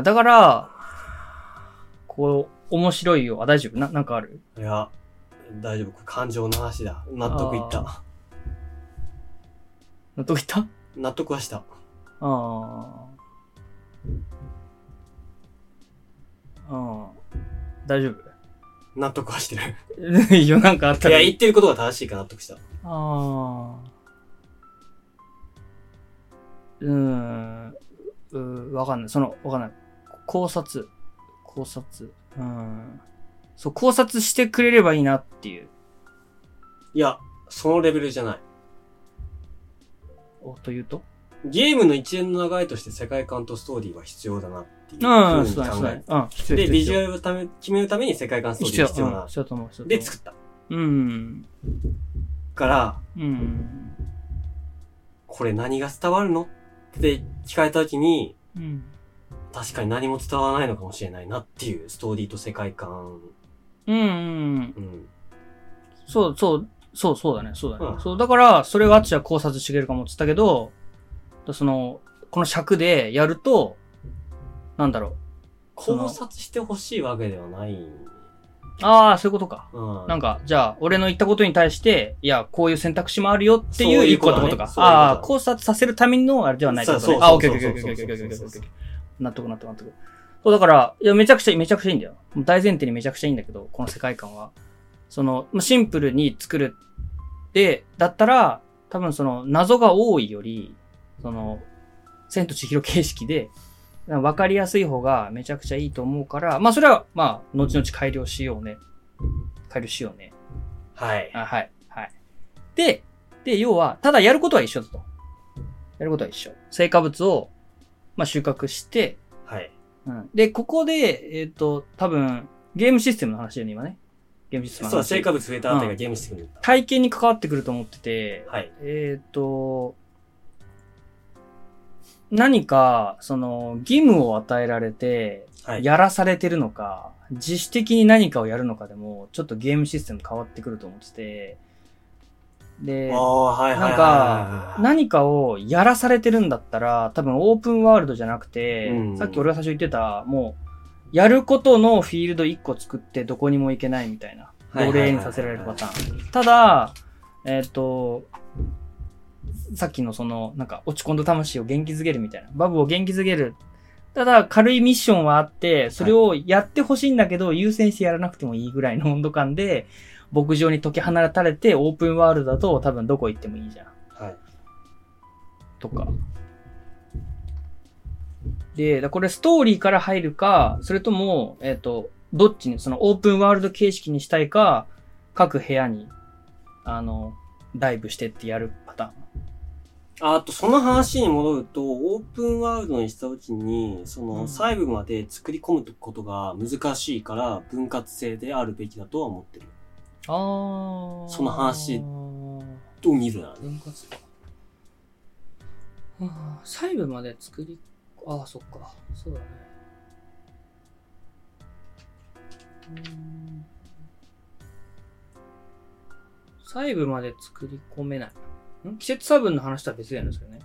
B: だから、こう、面白いよ。あ、大丈夫？な、なんかある？
A: いや、大丈夫？感情の話だ。納得いった。
B: 納得いった？
A: 納得はした。
B: ああ。うん。大丈
A: 納得はしてる。
B: 夫 いいよ、なんかあった
A: いや。言ってることが正しいから納得した。
B: ああ。うーん。うーわかんない。その、わかんない。考察。考察。うん。そう、考察してくれればいいなっていう。
A: いや、そのレベルじゃない。
B: お、というと？
A: ゲームの一連の流れとして世界観とストーリーは必要だなっていう
B: うん、
A: ふう。に考えて。
B: うん、必要
A: で、ビジュア
B: ル
A: ルをため決めるために世界観ストーリ。ーが必要な
B: うん、。必要と思う、必要と思う。
A: で、作った。
B: うん。
A: から、
B: うん。
A: これ何が伝わるのって聞かれた時に、
B: うん。
A: 確かに何も伝わらないのかもしれないなっていうストーリーと世界観。
B: うん、うん。そう、そう、そう、そうだね、そうだね。
A: うん、
B: そう、だから、それがあっちは考察してくれるかもって言ったけど、その、この尺でやると、なんだろう。
A: 考察してほしいわけではない。
B: ああ、そういうことか。
A: うん、
B: なんか、じゃあ、俺の言ったことに対して、いや、こういう選択肢もあるよっていう
A: い
B: 個ことか。ああ、考察させるためのあれではないですね。あ、オッケ
A: あ
B: オッケーオッケーオッケーオッケーオッケー。納得納得納得。そう、だから、いや、めちゃくちゃいい、めちゃくちゃいいんだよ。大前提にめちゃくちゃいいんだけど、この世界観は。その、まあシンプルに作る。で、だったら、多分その、謎が多いより、その、千と千尋形式で、わかりやすい方がめちゃくちゃいいと思うから、まあそれは、まあ、後々改良しようね。改良しようね。
A: はい。
B: あ、はい。はい。で、で、要は、ただやることは一緒だと。やることは一緒。成果物を、まあ、収穫して、
A: はい。
B: うん。で、ここで、えっ、と、多分、ゲームシステムの話だよね、今ね。ゲームシステムの
A: そう、
B: 話
A: 成果物増えたあたりがゲームしてくるんだ。
B: 体験に関わってくると思ってて、
A: はい。
B: えっ、と、何か、その、義務を与えられて、
A: はい。
B: やらされてるのか、自主的に何かをやるのかでも、ちょっとゲームシステム変わってくると思ってて、でなんか、何かをやらされてるんだったら、多分オープンワールドじゃなくて、
A: うん。
B: さっき俺が最初言ってた、もう、やることのフィールド1個作ってどこにも行けないみたいな、奴隷にさせられるパターン。ただ、えっ、と、さっきのその、なんか落ち込んだ魂を元気づけるみたいな、バブを元気づける。ただ、軽いミッションはあって、それをやってほしいんだけど、優先してやらなくてもいいぐらいの温度感で、牧場に解き放たれて、オープンワールドだと多分どこ行ってもいいじゃん。
A: はい。
B: とか。で、だこれストーリーから入るか、それとも、えっ、と、どっちに、そのオープンワールド形式にしたいか、各部屋に、あの、ダイブしてってやるパターン。
A: あと、その話に戻ると、オープンワールドにしたときに、その、
B: うん
A: 細部まで作り込むことが難しいから、分割制であるべきだとは思ってる。
B: あー
A: その話と見るならね。
B: 分割か。ああ、細部まで作り、ああ、そっか。そうだね。うーん細部まで作り込めない。ん？季節差分の話とは別だよね、それね。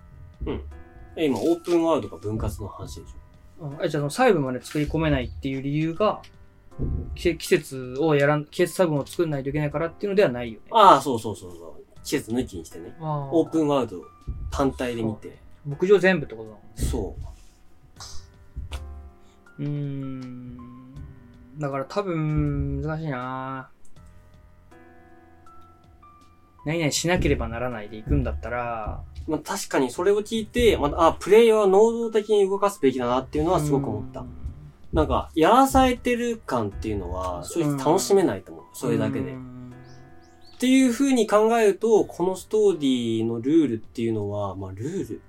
A: え、今、オープンワールドか分割の話でしょ。
B: うん、えじゃあその細部まで作り込めないっていう理由が、季季節をやらん、季節差分を作んないといけないからっていうのではないよね。
A: ああ、そうそうそうそう。季節抜きにしてね。オープ
B: ン。
A: ンワールド単体で見て。
B: 牧場全部ってことだもんね。
A: そう。
B: うーん。だから多分、難しいな何々しなければならないで行くんだったら、
A: まあ確かにそれを聞いて、まあ、あ、プレイヤーは能動的に動かすべきだなっていうのはすごく思った
B: う。ん
A: なんか、やらされてる感っていうのは、正直楽しめないと思う。それだけで。
B: う
A: っ
B: ん
A: ていう風に考えると、このストーリーのルールっていうのは、まあルール。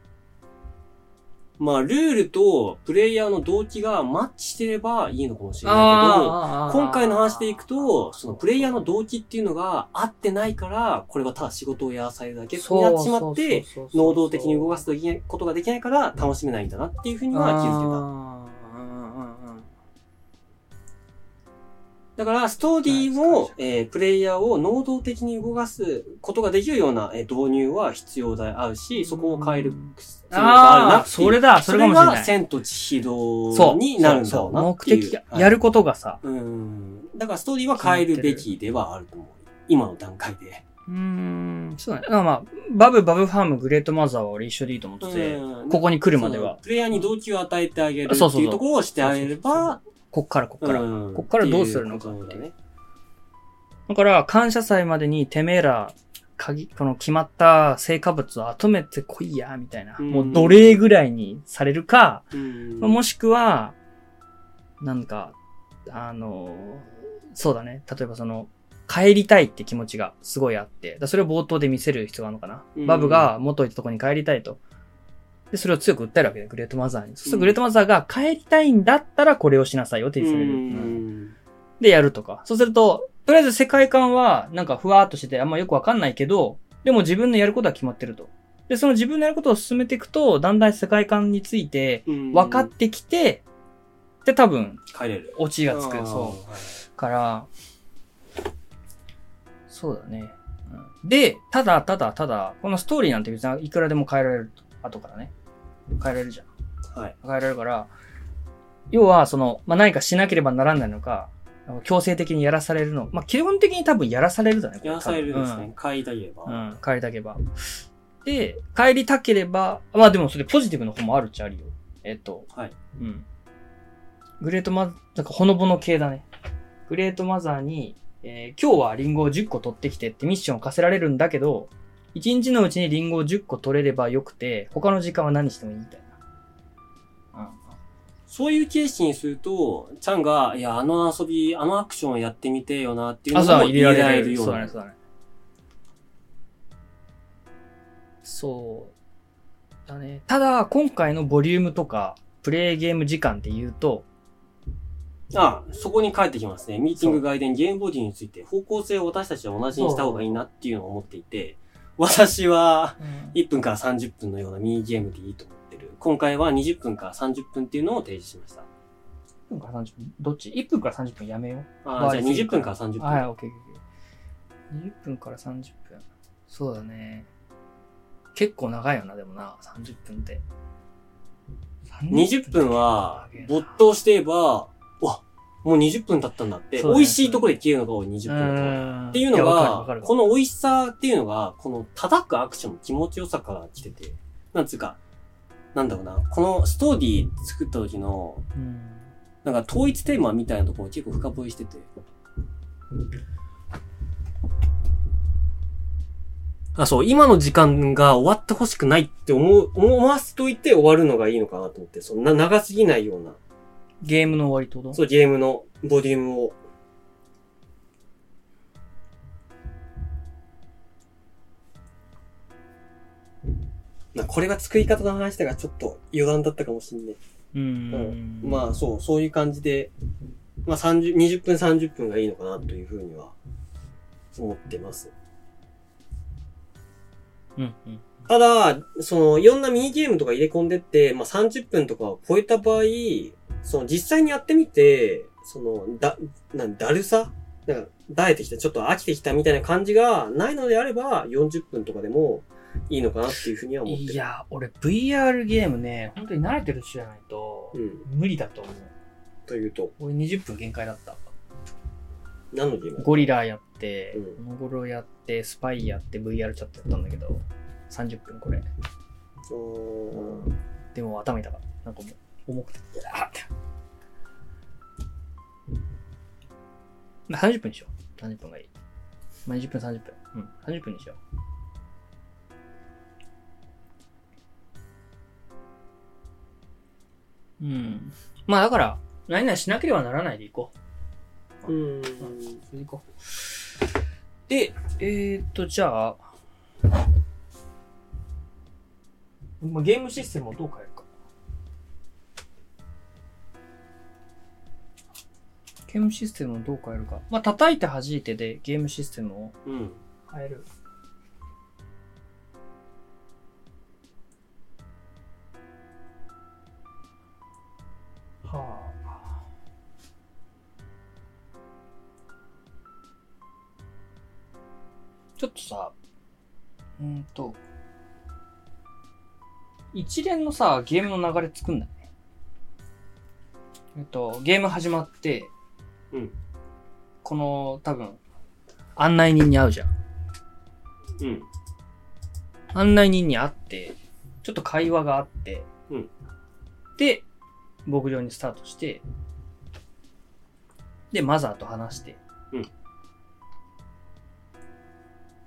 A: まあルールとプレイヤーの動機がマッチしてればいいのかもしれないけど、今回の話でいくと、そのプレイヤーの動機っていうのが合ってないから、これはただ仕事をやらされるだけになってしまって、、能動的に動かすことができないから楽しめないんだなっていうふうには気づけた。だから、ストーリーを、えープレイヤーを能動的に動かすことができるような、えー導入は必要であるし、そこを変える必要があるな
B: それだ、それかもしれ
A: それが。千と千尋。になるんだろうな
B: 目
A: っていう。
B: 的やることがさ。
A: うん。だからストーリーは変えるべきではあると思う。今の段階で。
B: うーん、そうだね。だからまあ、バブ、バブファーム、グレートマザーは俺一緒でいいと思ってて、
A: うん
B: ここに来るまでは。
A: プレイヤーに動機を与えてあげるっていうところをしてあげれば、
B: こっからこっから。
A: うん
B: こっからどうするのか
A: っていだね。
B: だから、感謝祭までにてめえら、鍵、この決まった成果物を集めてこいや、みたいな。
A: うん
B: もう奴隷ぐらいにされるか、
A: うん
B: もしくは、なんか、あの、そうだね。例えばその、帰りたいって気持ちがすごいあって、だそれを冒頭で見せる必要があるのかな。
A: うん
B: バブが元いたところに帰りたいと。で、それを強く訴えるわけで、グレートマザーに。そうするとグレートマザーが帰りたいんだったらこれをしなさいよって言ってくれる。で、やるとか。そうすると、とりあえず世界観は、なんかふわーっとしてて、あんまよくわかんないけど、でも自分のやることは決まってると。で、その自分のやることを進めていくと、だんだん世界観について
A: うん
B: 分かってきて、で、多分、
A: 帰れる。
B: オチがつく。そう。から、そうだね。うんで、ただ、ただ、ただ、このストーリーなんて別にいくらでも変えられると。後からね。変えられるじゃん。
A: はい。
B: 変えられるから、要は、その、まあ、何かしなければならないのか、強制的にやらされるの。まあ、基本的に多分やらされるだね。
A: やらされるです
B: 多
A: ね。帰りたければ。
B: 分うん、うん、帰りたければ。で、帰りたければ、まあでもそれポジティブの方もあるっちゃあるよ。えっと、
A: はい。
B: うん。グレートマなんかほのぼの系だね。グレートマザーに、えー今日はリンゴを10個取ってきてってミッションを課せられるんだけど、1日のうちにリンゴを10個取れればよくて、他の時間は何してもいいみたいな。うん。
A: そういうケースにすると、ちゃんが、いや、あの遊び、あのアクションをやってみてよなっていうの
B: 朝
A: を
B: は入れられる。
A: ような
B: そうだね、そうだね。そう。だね。ただ、今回のボリュームとか、プレイゲーム時間で言うと、
A: ああ、そこに帰ってきますね。ミーティング外伝ゲームボディについて方向性を私たちは同じにした方がいいなっていうのを思っていて、私は1分から30分のようなミニゲームでいいと思ってる。今回は20分から30分っていうのを提示しました。
B: 1分から30分？どっち ?1 分から30分やめよう。
A: ああ、じゃあ20分から30分。
B: はい、オッケーオッケーオッケー。20分から30分。そうだね。結構長いよな、でもな、30分って。
A: 20分は、没頭して言えば、わ、もう20分経ったんだって、美味しいところで消えるのが多い20分だと。
B: っ
A: っていうのが、
B: こ
A: この美味しさっていうのが、この叩くアクションの気持ちよさから来てて、なんつうか、なんだろうな、このストーリー作った時の、
B: うん。
A: なんか統一テーマみたいなところを結構深掘りしてて。あ、そう、今の時間が終わってほしくないって思う、思わせといて終わるのがいいのかなと思って、そんな長すぎないような、
B: ゲームの終わりってこと？
A: そう、ゲームのボリュームを。まあ、これは作り方の話だからちょっと余談だったかもしんない。
B: う
A: うん
B: ん。
A: まあそう、そういう感じで、まあ30、20分30分がいいのかなというふうには思ってます。
B: うん。うん。
A: ただ、その、いろんなミニゲームとか入れ込んでって、まあ30分とかを超えた場合、その実際にやってみて、その、だ、なんだるさ？なんか、だえてきた、ちょっと飽きてきたみたいな感じがないのであれば、40分とかでもいいのかなっていうふうには思ってる。
B: いや、俺 VR ゲームね、本当に慣れてる人じゃないと
A: う、ん。
B: 無理だと思う。
A: というと、
B: 俺20分限界だった。
A: 何のゲームだ
B: ゴリラやって
A: う、
B: モゴロやって、スパイやって、VR チャットやったんだけど、30分これ。
A: おー
B: でも頭痛かった。なんかもう、重くて。あっまあ30分にしよう。30分がいい。まあ、20分、30分。うん、30分にしよう。うん。まあだから、何々しなければならないでいこう。
A: うん。
B: それでいこう。で、えー、っと、じゃあ、まあ、ゲームシステムをどう変えゲームシステムをどう変えるか。まあ、叩いて弾いてでゲームシステムを
A: うん。
B: 変える。はあ。ちょっとさ、うーんと、一連のさ、ゲームの流れ作んない？ね。えっと、ゲーム始まって、
A: うん。
B: この、多分、案内人に会うじゃん。
A: うん。
B: 案内人に会って、ちょっと会話があって、
A: うん
B: で、牧場にスタートして、で、マザーと話して、
A: うん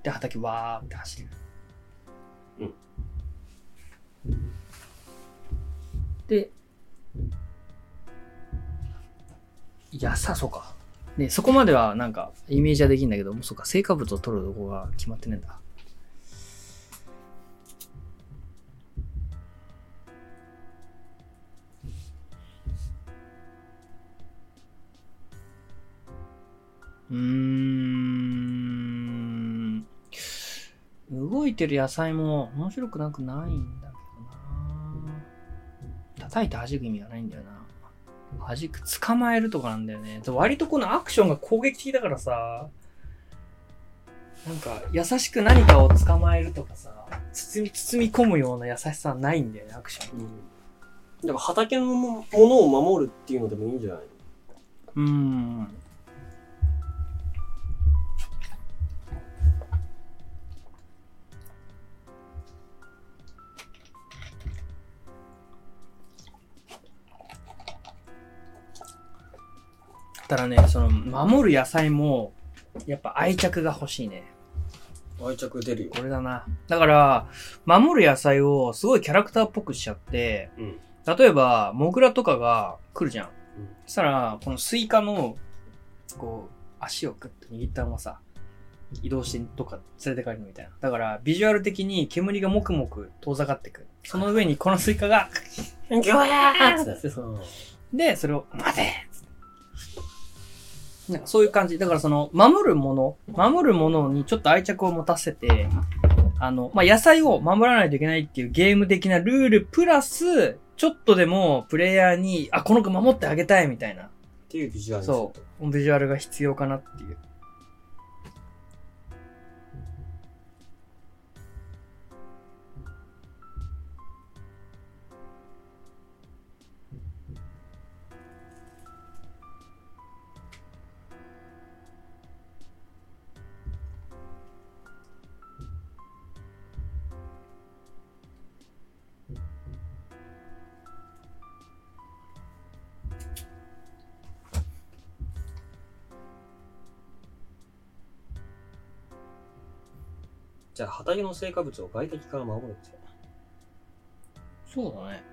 B: で、畑わーって走る。
A: うん
B: で、いや、さ、そうか。ね、そこまではなんか、イメージはできんだけど、もそうか、成果物を取るとこが決まってねえんだ。うーん。動いてる野菜も面白くなくないんだけどな。叩いて弾く意味がないんだよな。弾く、捕まえるとかなんだよね。割とこのアクションが攻撃的だからさ、なんか優しく何かを捕まえるとかさ、包み、包み込むような優しさはないんだよね、アクション。
A: だから畑のものを守るっていうのでもいいんじゃないう
B: ーん。ただね、その、守る野菜も、やっぱ愛着が欲しいね。
A: 愛着出るよ。
B: これだな。だから、守る野菜をすごいキャラクターっぽくしちゃって、
A: うん。
B: 例えば、モグラとかが来るじゃん。
A: うん
B: そしたら、このスイカの、こう、足をグッと握ったままさ、移動してどっか連れて帰るみたいな。だから、ビジュアル的に煙がもくもく遠ざかってく。その上にこのスイカが、
A: ギョヤー
B: って で、それを、待てなんかそういう感じ。だからその、守るもの、守るものにちょっと愛着を持たせて、あの、まあ、野菜を守らないといけないっていうゲーム的なルールプラス、ちょっとでもプレイヤーに、あ、この子守ってあげたいみたいな、
A: っていうビジュアル
B: そ
A: と
B: う、ビジュアルが必要かなっていう。
A: じゃあ、畑の成果物を外敵から守るって。
B: そうだね。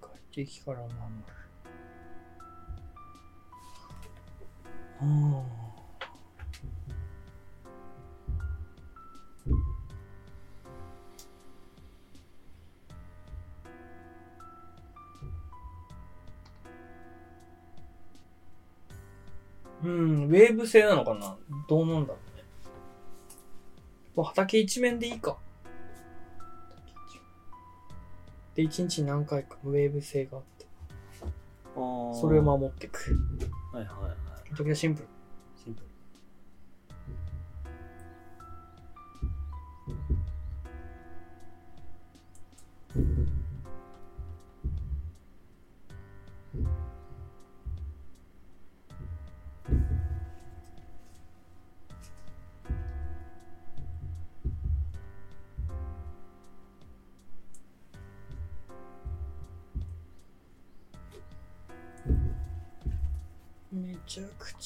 B: 外敵から守る。ああ。うん、ウェーブ制なのかな？どうなんだろうね。もう畑一面でいいか。で、一日に何回かウェーブ制があって、そ
A: そ
B: れを守っていく。
A: はいはいはい。
B: 時は。シンプル。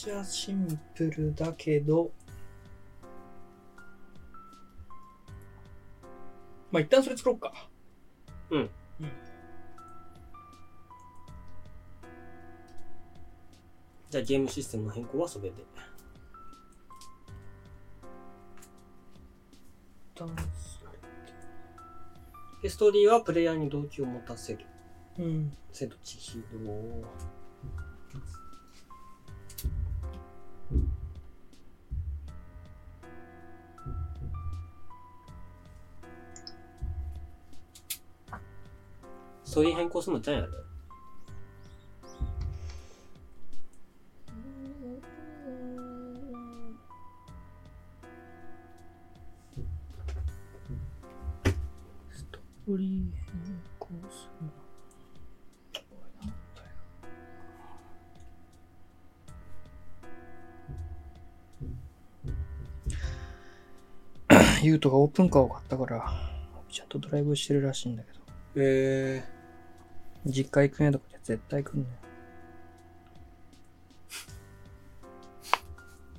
B: ちゃシンプルだけど、まあ、一旦それ作ろうか。
A: じゃあ、ゲームシステムの変更はそれで。
B: 一旦
A: で、ストーリーはプレイヤーに動機を持たせる。
B: うん。
A: 千と千尋。ストーリー変更するのちゃんやる
B: ストーリー変更する。ユートがオープンカーを買ったから、ちゃんとドライブしてるらしいんだけど、
A: え
B: 実家行くねとかで絶対来んね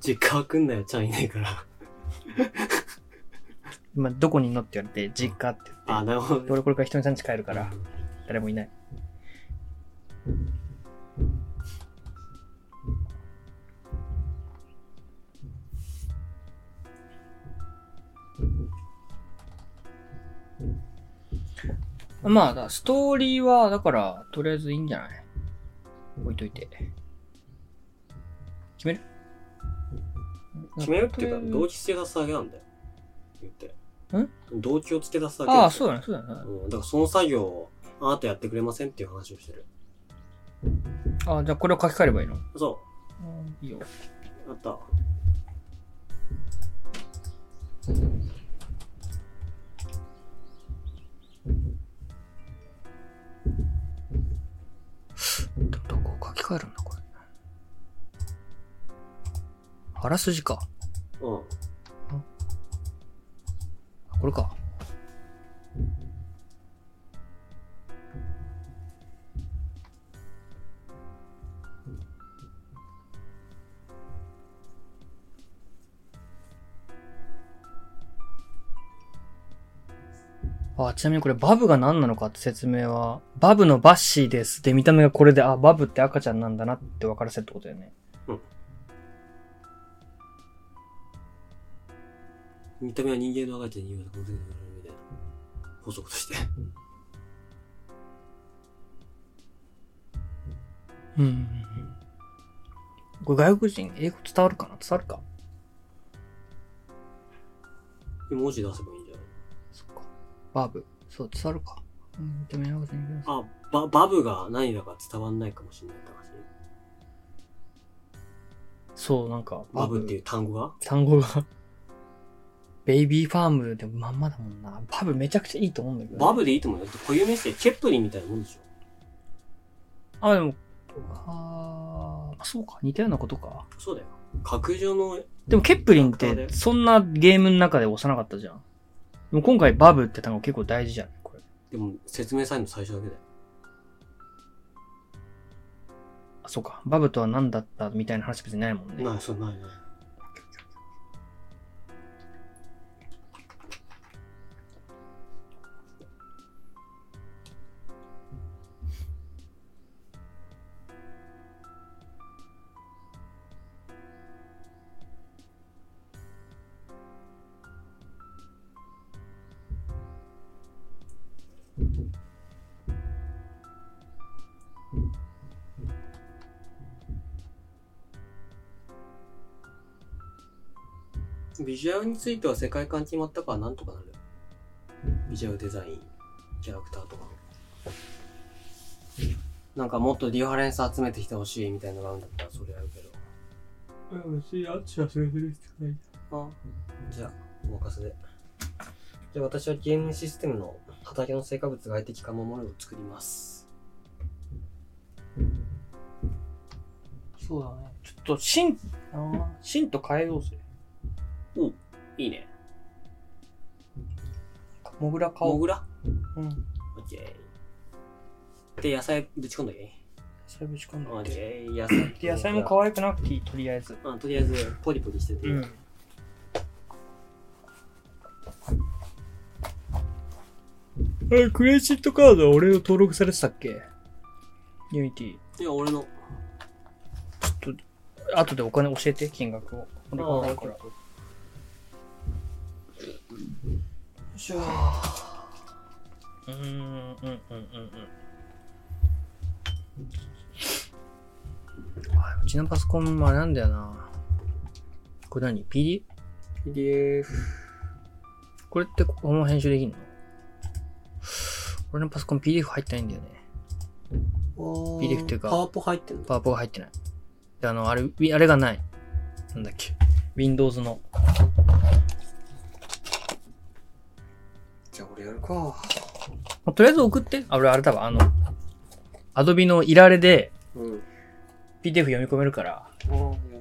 A: ー、実家は来んなよ、ちゃんいないから。
B: 今どこにいんのって言われて、実家って言って、
A: あ、なるほどね。
B: 俺これから人にさん家帰るから、誰もいない。まあ、だストーリーは、だから、とりあえずいいんじゃない？置いといて。決める？
A: 決めるっていうか、動
B: 動
A: 機付け出すだけなんだよ。言って。
B: ん？
A: 動機を付け出すだけ
B: ああ、
A: う
B: そうだね、そうだね。
A: うん。だからその作業を、あなたやってくれませんっていう話をしてる。
B: あじゃあこれを書き換えればいいの？
A: そ
B: いいよ。
A: う。やった。
B: どどこを書き換えるんだ、これ。あらすじか。
A: うん。
B: これか。あ、ちなみにこれバブが何なのかって説明は、バブのバッシーです。で、見た目がこれで、あ、バブって赤ちゃんなんだなって分からせるってことだよね。
A: 見た目は人間の赤ちゃんに言うと、みたいな。補足として。
B: うんうんうん。これ外国人、英語伝わるかな？伝わるか？
A: 文字出せばいい。
B: バブ。そう、伝わるか。うん、見た目の赤ちゃんに
A: あ、バ、バブが何だか伝わんないかもしれない。
B: そう、なんか、
A: バブっていう単語が？
B: 単語が、ベイビーファームでもまんまだもんな。バブめちゃくちゃいいと思うんだけど、
A: バブでいいと思うよ。だって固有名詞でチェップリンみたいなもんでしょ。
B: あ、でも、あーそうか。似たようなことか。
A: そうだよ。角上の、
B: でも、ケップリンって、そんなゲームの中で押さなかったじゃん。でも今回、バブって単語結構大事じゃん、これ。
A: でも説明さえの最初だけだよ。
B: あ、そうか。バブとは何だったみたいな話別にないもんね。
A: ない、そうないない。ジュアルについては世界観決まったからなんとかなる。ビジュアルデザイン、キャラクターとか。なんかもっとリファレンス集めてきてほしいみたいなのがあるんだったらそれやるけど。
B: 別にあっちはそれぞれ必要ない。
A: あじゃあ、お任せで。じゃあ私はゲームシステムの畑の成果物外的化守るを作ります。
B: そうだね。ちょっと、シン、あーシンと変えようぜ。
A: いいね。
B: モグラ買おう。
A: モグラ？
B: うん。
A: オッケー。で、野菜ぶち込んだけ
B: それぶち込ん
A: オッ
B: でて。
A: ケー。野菜。
B: で、野菜も可愛くなくていい、とりあえず。
A: あとりあえず、ポリポリしてて。
B: うん。え、クレジットカードは俺の登録されてたっけ？Unity。
A: いや、俺の。
B: ちょっと、後でお金教えて、金額を。俺がないから。
A: しょ
B: うーん、うん、うん、うん、うん。あうちのパソコンもあれなんだよな。これ何 ?PD?
A: PDF。
B: これってここの編集できんの？俺のパソコン PDF 入ってないんだよね。PDF っていうか
A: パワポ入ってんの？
B: パワポが入ってない。で、あの、あれ、あれがない。なんだっけ？Windows の。
A: やるか。
B: まあとりあえず送って。あ、俺あれだわ。あの、Adobe のいられで
A: うん。
B: PDF 読み込めるから、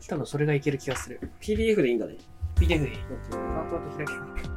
B: 多分それがいける気がする。
A: PDF でいいんだね。
B: PDF でいい。
A: オッケー
B: パート開き